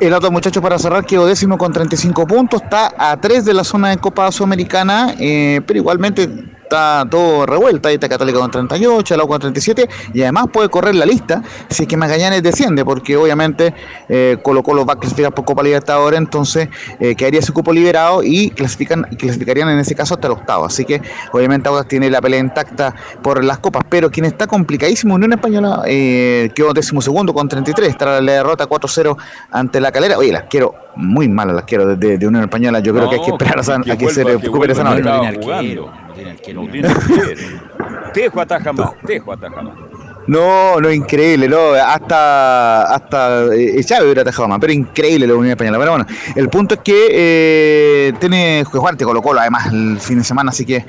El otro muchacho para cerrar quedó décimo con 35 puntos, está a 3 de la zona de Copa Sudamericana, eh, pero igualmente está todo revuelto. Ahí está Católica con 38, la con 37 y además puede correr la lista si es que Magallanes desciende, porque obviamente eh, Colo Colo va a clasificar por Copa Libertadores, entonces eh, quedaría su cupo liberado y clasifican clasificarían en ese caso hasta el octavo. Así que obviamente ahora tiene la pelea intacta por las copas, pero quien está complicadísimo, Unión Española eh, quedó décimo segundo con 33, está la derrota 4-0 ante la calera. Oye, las quiero muy mal, las quiero de, de Unión Española. Yo creo que hay que esperar a, que, se recupere esa no tiene Tejo ataja más, Tejo ataja más. No, no, increíble, no, hasta, hasta eh, Chávez hubiera atajado más, pero increíble la Unión Española. Pero bueno, el punto es que eh, tiene que jugar, te colocó además el fin de semana, así que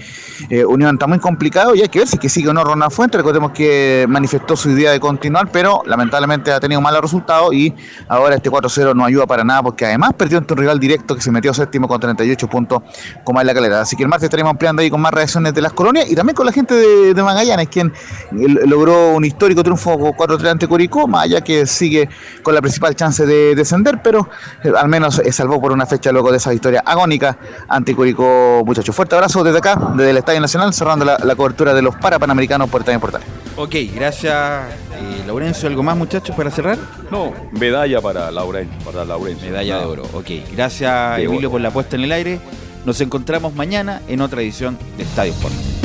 eh, Unión está muy complicado y hay que ver si que sigue o no Ronald Fuentes. Recordemos que manifestó su idea de continuar, pero lamentablemente ha tenido malos resultados y ahora este 4-0 no ayuda para nada porque además perdió ante un rival directo que se metió séptimo con 38 puntos como es la calera. Así que el martes estaremos ampliando ahí con más reacciones de las colonias y también con la gente de, de Magallanes, quien logró un histórico triunfo 4-3 ante Curicó, más allá que sigue con la principal chance de descender, pero eh, al menos salvó por una fecha luego de esa victoria agónica ante Curicó, muchachos. Fuerte abrazo desde acá, desde el Estadio Nacional, cerrando la, cobertura de los Parapanamericanos por Estadio Portales. Ok, gracias eh, Laurencio. ¿Algo más, muchachos, para cerrar? No, medalla para Laurencio. Para Laurencio. Medalla de oro, ok. Gracias, Emilio, por la puesta en el aire. Nos encontramos mañana en otra edición de Estadio Portales.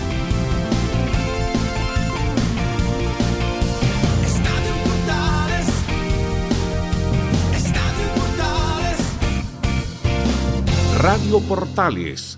Radio Portales